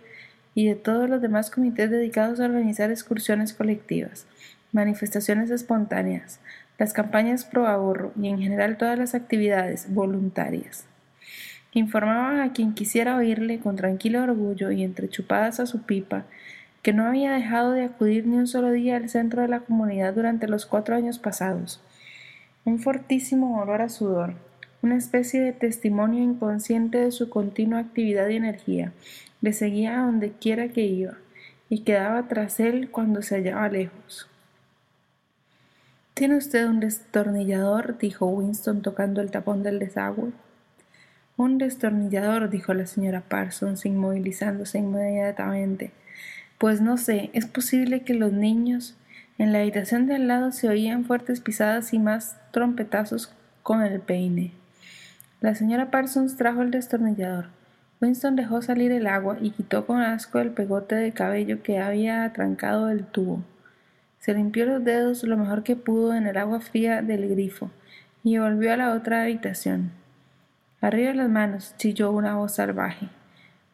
y de todos los demás comités dedicados a organizar excursiones colectivas, manifestaciones espontáneas, las campañas pro ahorro y en general todas las actividades voluntarias. Informaba a quien quisiera oírle con tranquilo orgullo y entre chupadas a su pipa que no había dejado de acudir ni un solo día al centro de la comunidad durante los cuatro años pasados. Un fortísimo olor a sudor, una especie de testimonio inconsciente de su continua actividad y energía, le seguía a donde quiera que iba, y quedaba tras él cuando se hallaba lejos. ¿Tiene usted un destornillador? dijo Winston tocando el tapón del desagüe. Un destornillador, dijo la señora Parsons, inmovilizándose inmediatamente. Pues no sé, es posible que los niños. En la habitación de al lado se oían fuertes pisadas y más trompetazos con el peine. La señora Parsons trajo el destornillador. Winston dejó salir el agua y quitó con asco el pegote de cabello que había atrancado el tubo. Se limpió los dedos lo mejor que pudo en el agua fría del grifo y volvió a la otra habitación. Arriba las manos, chilló una voz salvaje.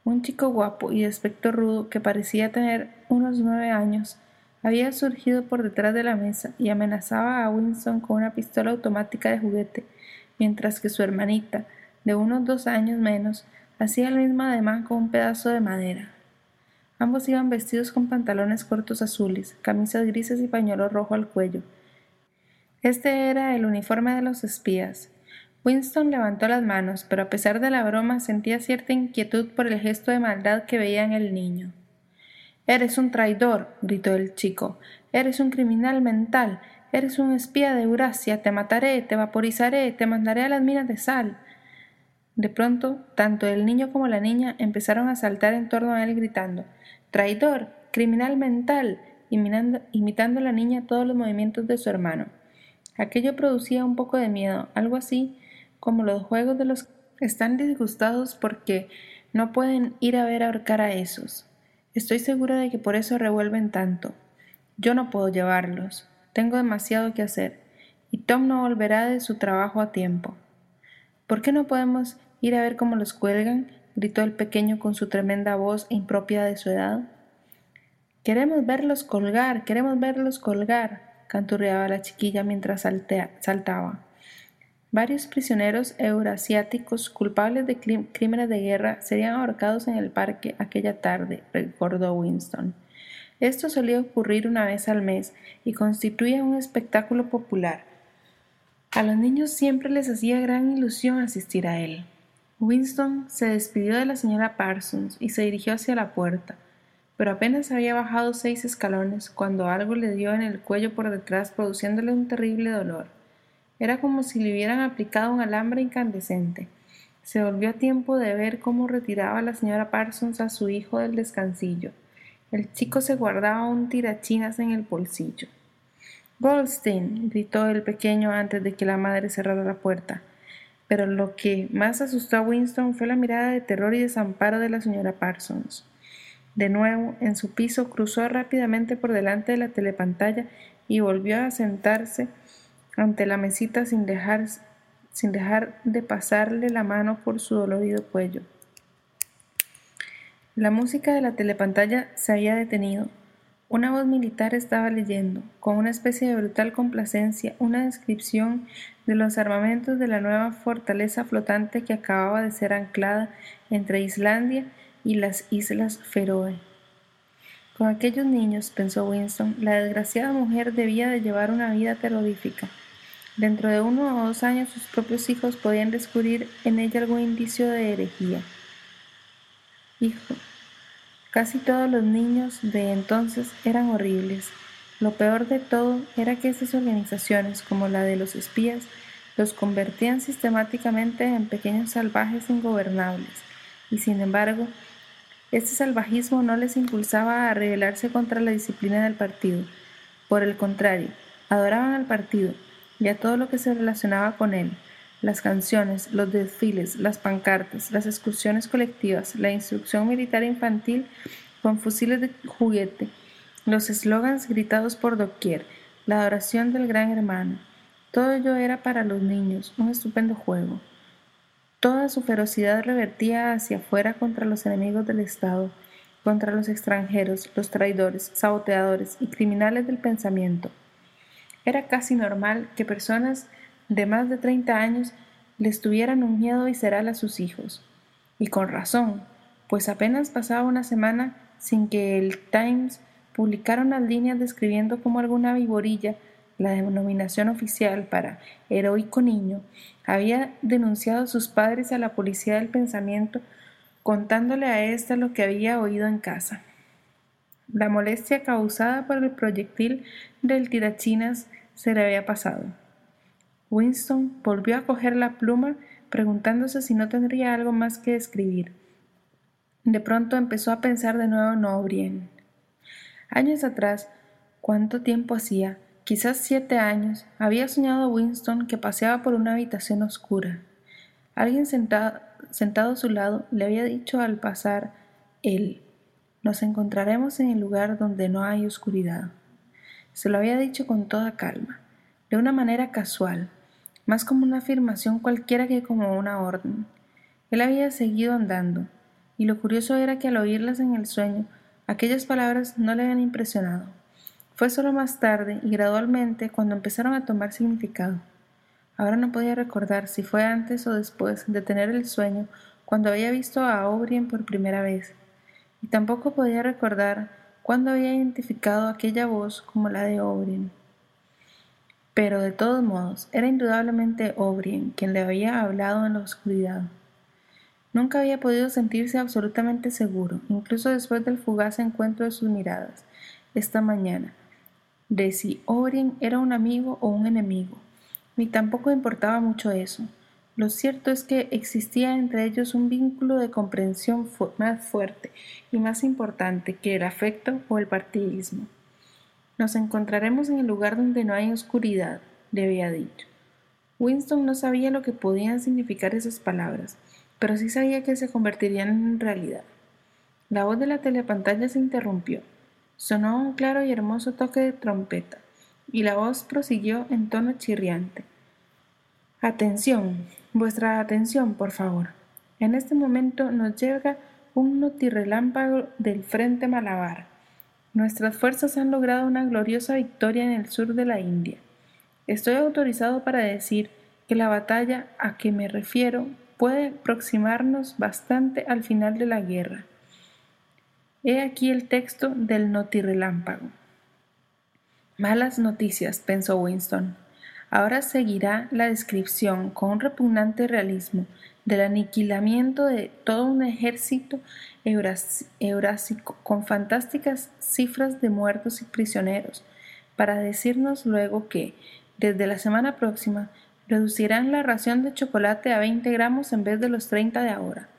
Un chico guapo y de aspecto rudo, que parecía tener unos nueve años, había surgido por detrás de la mesa y amenazaba a Winston con una pistola automática de juguete, mientras que su hermanita, de unos dos años menos, hacía el mismo ademán con un pedazo de madera. Ambos iban vestidos con pantalones cortos azules, camisas grises y pañuelo rojo al cuello. Este era el uniforme de los espías, Winston levantó las manos, pero a pesar de la broma sentía cierta inquietud por el gesto de maldad que veía en el niño. Eres un traidor, gritó el chico. Eres un criminal mental. Eres un espía de Eurasia. Te mataré, te vaporizaré, te mandaré a las minas de sal. De pronto, tanto el niño como la niña empezaron a saltar en torno a él gritando Traidor, criminal mental, imitando a la niña todos los movimientos de su hermano. Aquello producía un poco de miedo, algo así como los juegos de los están disgustados porque no pueden ir a ver ahorcar a esos. Estoy segura de que por eso revuelven tanto. Yo no puedo llevarlos. Tengo demasiado que hacer. Y Tom no volverá de su trabajo a tiempo. ¿Por qué no podemos ir a ver cómo los cuelgan? gritó el pequeño con su tremenda voz impropia de su edad. Queremos verlos colgar, queremos verlos colgar, canturreaba la chiquilla mientras saltaba. Varios prisioneros eurasiáticos culpables de crímenes de guerra serían ahorcados en el parque aquella tarde, recordó Winston. Esto solía ocurrir una vez al mes y constituía un espectáculo popular. A los niños siempre les hacía gran ilusión asistir a él. Winston se despidió de la señora Parsons y se dirigió hacia la puerta, pero apenas había bajado seis escalones cuando algo le dio en el cuello por detrás produciéndole un terrible dolor. Era como si le hubieran aplicado un alambre incandescente. Se volvió a tiempo de ver cómo retiraba la señora Parsons a su hijo del descansillo. El chico se guardaba un tirachinas en el bolsillo. Goldstein, gritó el pequeño antes de que la madre cerrara la puerta. Pero lo que más asustó a Winston fue la mirada de terror y desamparo de la señora Parsons. De nuevo, en su piso, cruzó rápidamente por delante de la telepantalla y volvió a sentarse ante la mesita sin dejar, sin dejar de pasarle la mano por su dolorido cuello. La música de la telepantalla se había detenido. Una voz militar estaba leyendo, con una especie de brutal complacencia, una descripción de los armamentos de la nueva fortaleza flotante que acababa de ser anclada entre Islandia y las Islas Feroe. Con aquellos niños, pensó Winston, la desgraciada mujer debía de llevar una vida terrorífica. Dentro de uno o dos años sus propios hijos podían descubrir en ella algún indicio de herejía. Hijo, casi todos los niños de entonces eran horribles. Lo peor de todo era que estas organizaciones, como la de los espías, los convertían sistemáticamente en pequeños salvajes ingobernables, y sin embargo, este salvajismo no les impulsaba a rebelarse contra la disciplina del partido, Por el contrario, adoraban al partido y a todo lo que se relacionaba con él, las canciones, los desfiles, las pancartas, las excursiones colectivas, la instrucción militar infantil con fusiles de juguete, los eslogans gritados por doquier, la adoración del gran hermano. Todo ello era para los niños un estupendo juego. Toda su ferocidad revertía hacia afuera contra los enemigos del Estado, contra los extranjeros, los traidores, saboteadores y criminales del pensamiento. Era casi normal que personas de más de 30 años les tuvieran un miedo visceral a sus hijos. Y con razón, pues apenas pasaba una semana sin que el Times publicara unas líneas describiendo cómo alguna viborilla, la denominación oficial para heroico niño, había denunciado a sus padres a la policía del pensamiento contándole a ésta lo que había oído en casa. La molestia causada por el proyectil del tirachinas se le había pasado. Winston volvió a coger la pluma preguntándose si no tendría algo más que escribir. De pronto empezó a pensar de nuevo en O'Brien. Años atrás, ¿cuánto tiempo hacía? Quizás siete años, había soñado Winston que paseaba por una habitación oscura. Alguien sentado, sentado a su lado le había dicho al pasar él, nos encontraremos en el lugar donde no hay oscuridad. Se lo había dicho con toda calma, de una manera casual, más como una afirmación cualquiera que como una orden. Él había seguido andando, y lo curioso era que al oírlas en el sueño, aquellas palabras no le habían impresionado. Fue solo más tarde y gradualmente cuando empezaron a tomar significado. Ahora no podía recordar si fue antes o después de tener el sueño cuando había visto a O'Brien por primera vez, y tampoco podía recordar cuándo había identificado aquella voz como la de O'Brien. Pero de todos modos, era indudablemente O'Brien quien le había hablado en la oscuridad. Nunca había podido sentirse absolutamente seguro, incluso después del fugaz encuentro de sus miradas, esta mañana, de si O'Brien era un amigo o un enemigo, ni tampoco importaba mucho eso. Lo cierto es que existía entre ellos un vínculo de comprensión más fuerte y más importante que el afecto o el partidismo. Nos encontraremos en el lugar donde no hay oscuridad, le había dicho. Winston no sabía lo que podían significar esas palabras, pero sí sabía que se convertirían en realidad. La voz de la telepantalla se interrumpió. Sonó un claro y hermoso toque de trompeta, y la voz prosiguió en tono chirriante. Atención, vuestra atención, por favor. En este momento nos llega un notirrelámpago del frente Malabar. Nuestras fuerzas han logrado una gloriosa victoria en el sur de la India. Estoy autorizado para decir que la batalla a que me refiero puede aproximarnos bastante al final de la guerra. He aquí el texto del notirrelámpago. Malas noticias, pensó Winston. Ahora seguirá la descripción con un repugnante realismo del aniquilamiento de todo un ejército eurásico con fantásticas cifras de muertos y prisioneros, para decirnos luego que, desde la semana próxima, reducirán la ración de chocolate a 20 gramos en vez de los 30 de ahora.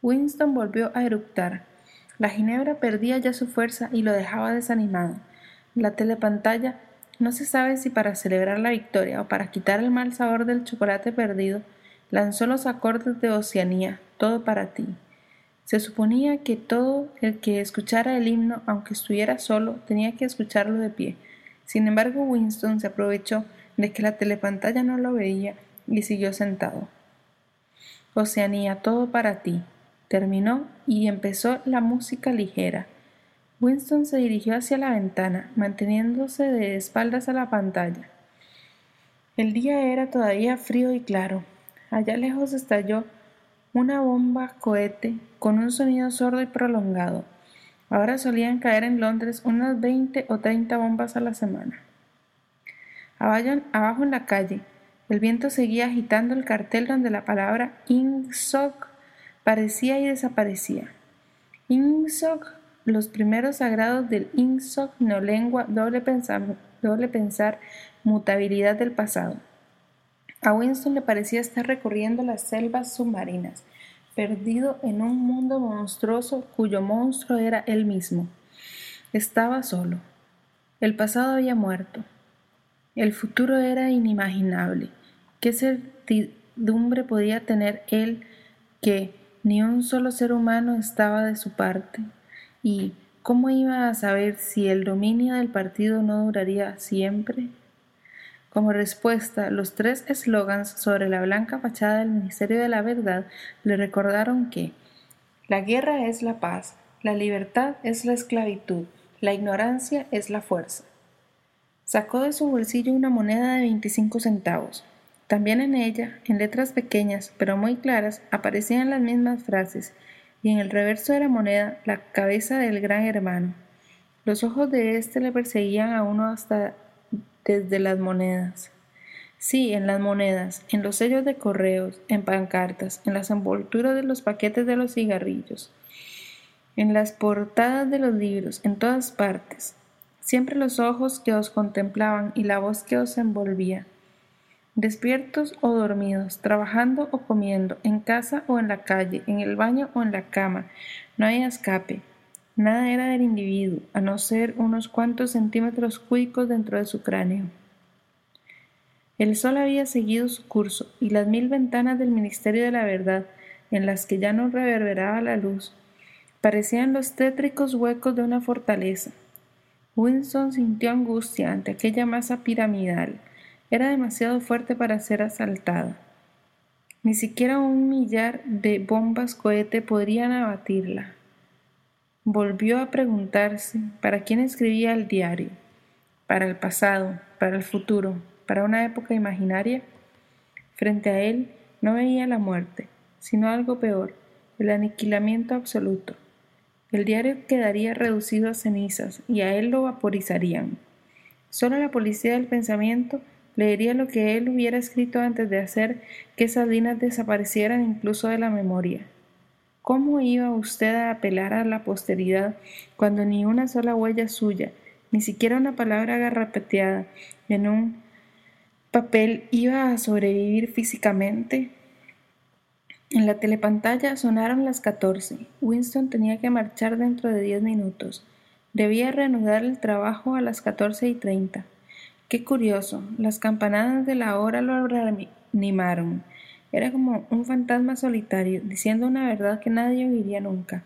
Winston volvió a eructar. La ginebra perdía ya su fuerza y lo dejaba desanimado. La telepantalla, no se sabe si para celebrar la victoria o para quitar el mal sabor del chocolate perdido, lanzó los acordes de Oceanía, todo para ti. Se suponía que todo el que escuchara el himno, aunque estuviera solo, tenía que escucharlo de pie. Sin embargo, Winston se aprovechó de que la telepantalla no lo veía y siguió sentado. Oceanía, todo para ti. Terminó y empezó la música ligera. Winston se dirigió hacia la ventana, manteniéndose de espaldas a la pantalla. El día era todavía frío y claro. Allá lejos estalló una bomba cohete con un sonido sordo y prolongado. Ahora solían caer en Londres unas veinte o treinta bombas a la semana. Abajo en la calle, el viento seguía agitando el cartel donde la palabra Ingsoc parecía y desaparecía. Ingsoc, los primeros sagrados del Ingsoc lengua doble pensar, doble pensar, mutabilidad del pasado. A Winston le parecía estar recorriendo las selvas submarinas, perdido en un mundo monstruoso cuyo monstruo era él mismo. Estaba solo. El pasado había muerto. El futuro era inimaginable. ¿Qué certidumbre podía tener él que ni un solo ser humano estaba de su parte? ¿Y cómo iba a saber si el dominio del partido no duraría siempre? Como respuesta, los tres eslogans sobre la blanca fachada del Ministerio de la Verdad le recordaron que la guerra es la paz, la libertad es la esclavitud, la ignorancia es la fuerza. Sacó de su bolsillo una moneda de 25 centavos. También en ella, en letras pequeñas pero muy claras, aparecían las mismas frases, y en el reverso de la moneda la cabeza del gran hermano. Los ojos de éste le perseguían a uno hasta desde las monedas. Sí, en las monedas, en los sellos de correos, en pancartas, en las envolturas de los paquetes de los cigarrillos, en las portadas de los libros, en todas partes. Siempre los ojos que os contemplaban y la voz que os envolvía. Despiertos o dormidos, trabajando o comiendo, en casa o en la calle, en el baño o en la cama, no hay escape. Nada era del individuo, a no ser unos cuantos centímetros cúbicos dentro de su cráneo. El sol había seguido su curso, y las mil ventanas del Ministerio de la Verdad, en las que ya no reverberaba la luz, parecían los tétricos huecos de una fortaleza. Winston sintió angustia ante aquella masa piramidal. Era demasiado fuerte para ser asaltada. Ni siquiera un millar de bombas cohete podrían abatirla. Volvió a preguntarse para quién escribía el diario, para el pasado, para el futuro, para una época imaginaria. Frente a él no veía la muerte, sino algo peor, el aniquilamiento absoluto. El diario quedaría reducido a cenizas y a él lo vaporizarían. Solo la policía del pensamiento leería lo que él hubiera escrito antes de hacer que esas líneas desaparecieran incluso de la memoria. ¿Cómo iba usted a apelar a la posteridad cuando ni una sola huella suya, ni siquiera una palabra garrapeteada en un papel iba a sobrevivir físicamente? En la telepantalla sonaron las catorce. Winston tenía que marchar dentro de diez minutos. Debía reanudar el trabajo a las catorce y treinta. Qué curioso, las campanadas de la hora lo reanimaron. Era como un fantasma solitario, diciendo una verdad que nadie oiría nunca.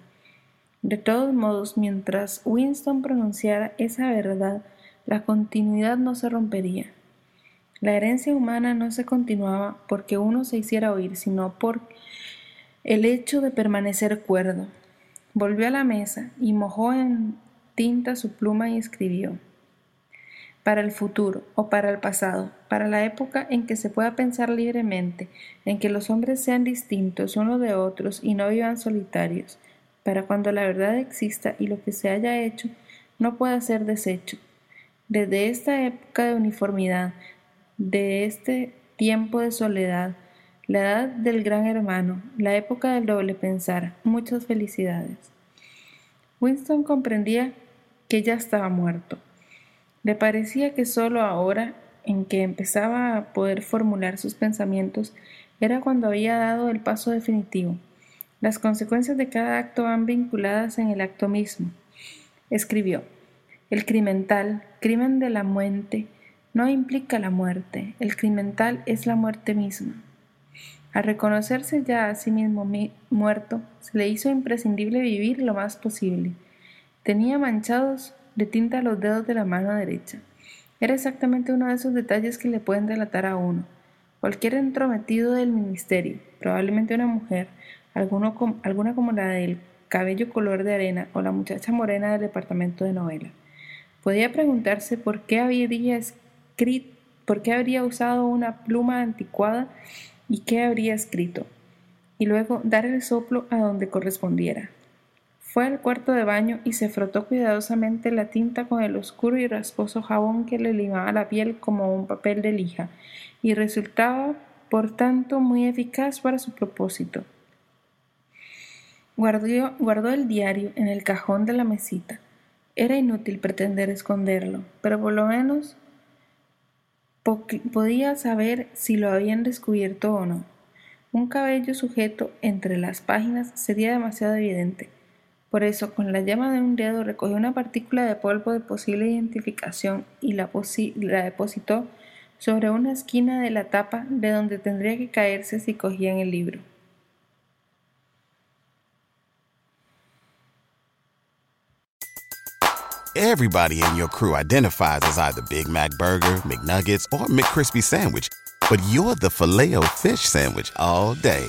De todos modos, mientras Winston pronunciara esa verdad, la continuidad no se rompería. La herencia humana no se continuaba porque uno se hiciera oír, sino por el hecho de permanecer cuerdo. Volvió a la mesa y mojó en tinta su pluma y escribió para el futuro o para el pasado, para la época en que se pueda pensar libremente, en que los hombres sean distintos unos de otros y no vivan solitarios, para cuando la verdad exista y lo que se haya hecho no pueda ser deshecho. Desde esta época de uniformidad, de este tiempo de soledad, la edad del gran hermano, la época del doble pensar, muchas felicidades. Winston comprendía que ya estaba muerto le parecía que sólo ahora, en que empezaba a poder formular sus pensamientos, era cuando había dado el paso definitivo. Las consecuencias de cada acto van vinculadas en el acto mismo. Escribió, el crimental, crimen de la muerte, no implica la muerte, el crimental es la muerte misma. Al reconocerse ya a sí mismo muerto, se le hizo imprescindible vivir lo más posible. Tenía manchados de tinta los dedos de la mano derecha. Era exactamente uno de esos detalles que le pueden delatar a uno. Cualquier entrometido del ministerio, probablemente una mujer, alguno alguna como la del cabello color de arena o la muchacha morena del departamento de novela, podía preguntarse por qué habría escrito, por qué habría usado una pluma anticuada y qué habría escrito, y luego dar el soplo a donde correspondiera. Fue al cuarto de baño y se frotó cuidadosamente la tinta con el oscuro y rasposo jabón que le limaba la piel como un papel de lija, y resultaba, por tanto, muy eficaz para su propósito. Guardó, guardó el diario en el cajón de la mesita. Era inútil pretender esconderlo, pero por lo menos podía saber si lo habían descubierto o no. Un cabello sujeto entre las páginas sería demasiado evidente. Por eso, con la llama de un dedo recogió una partícula de polvo de posible identificación y la, depositó sobre una esquina de la tapa de donde tendría que caerse si cogían el libro. Everybody in your crew identifies as either Big Mac Burger, McNuggets, or McCrispy Sandwich, but you're the filet fish Sandwich all day.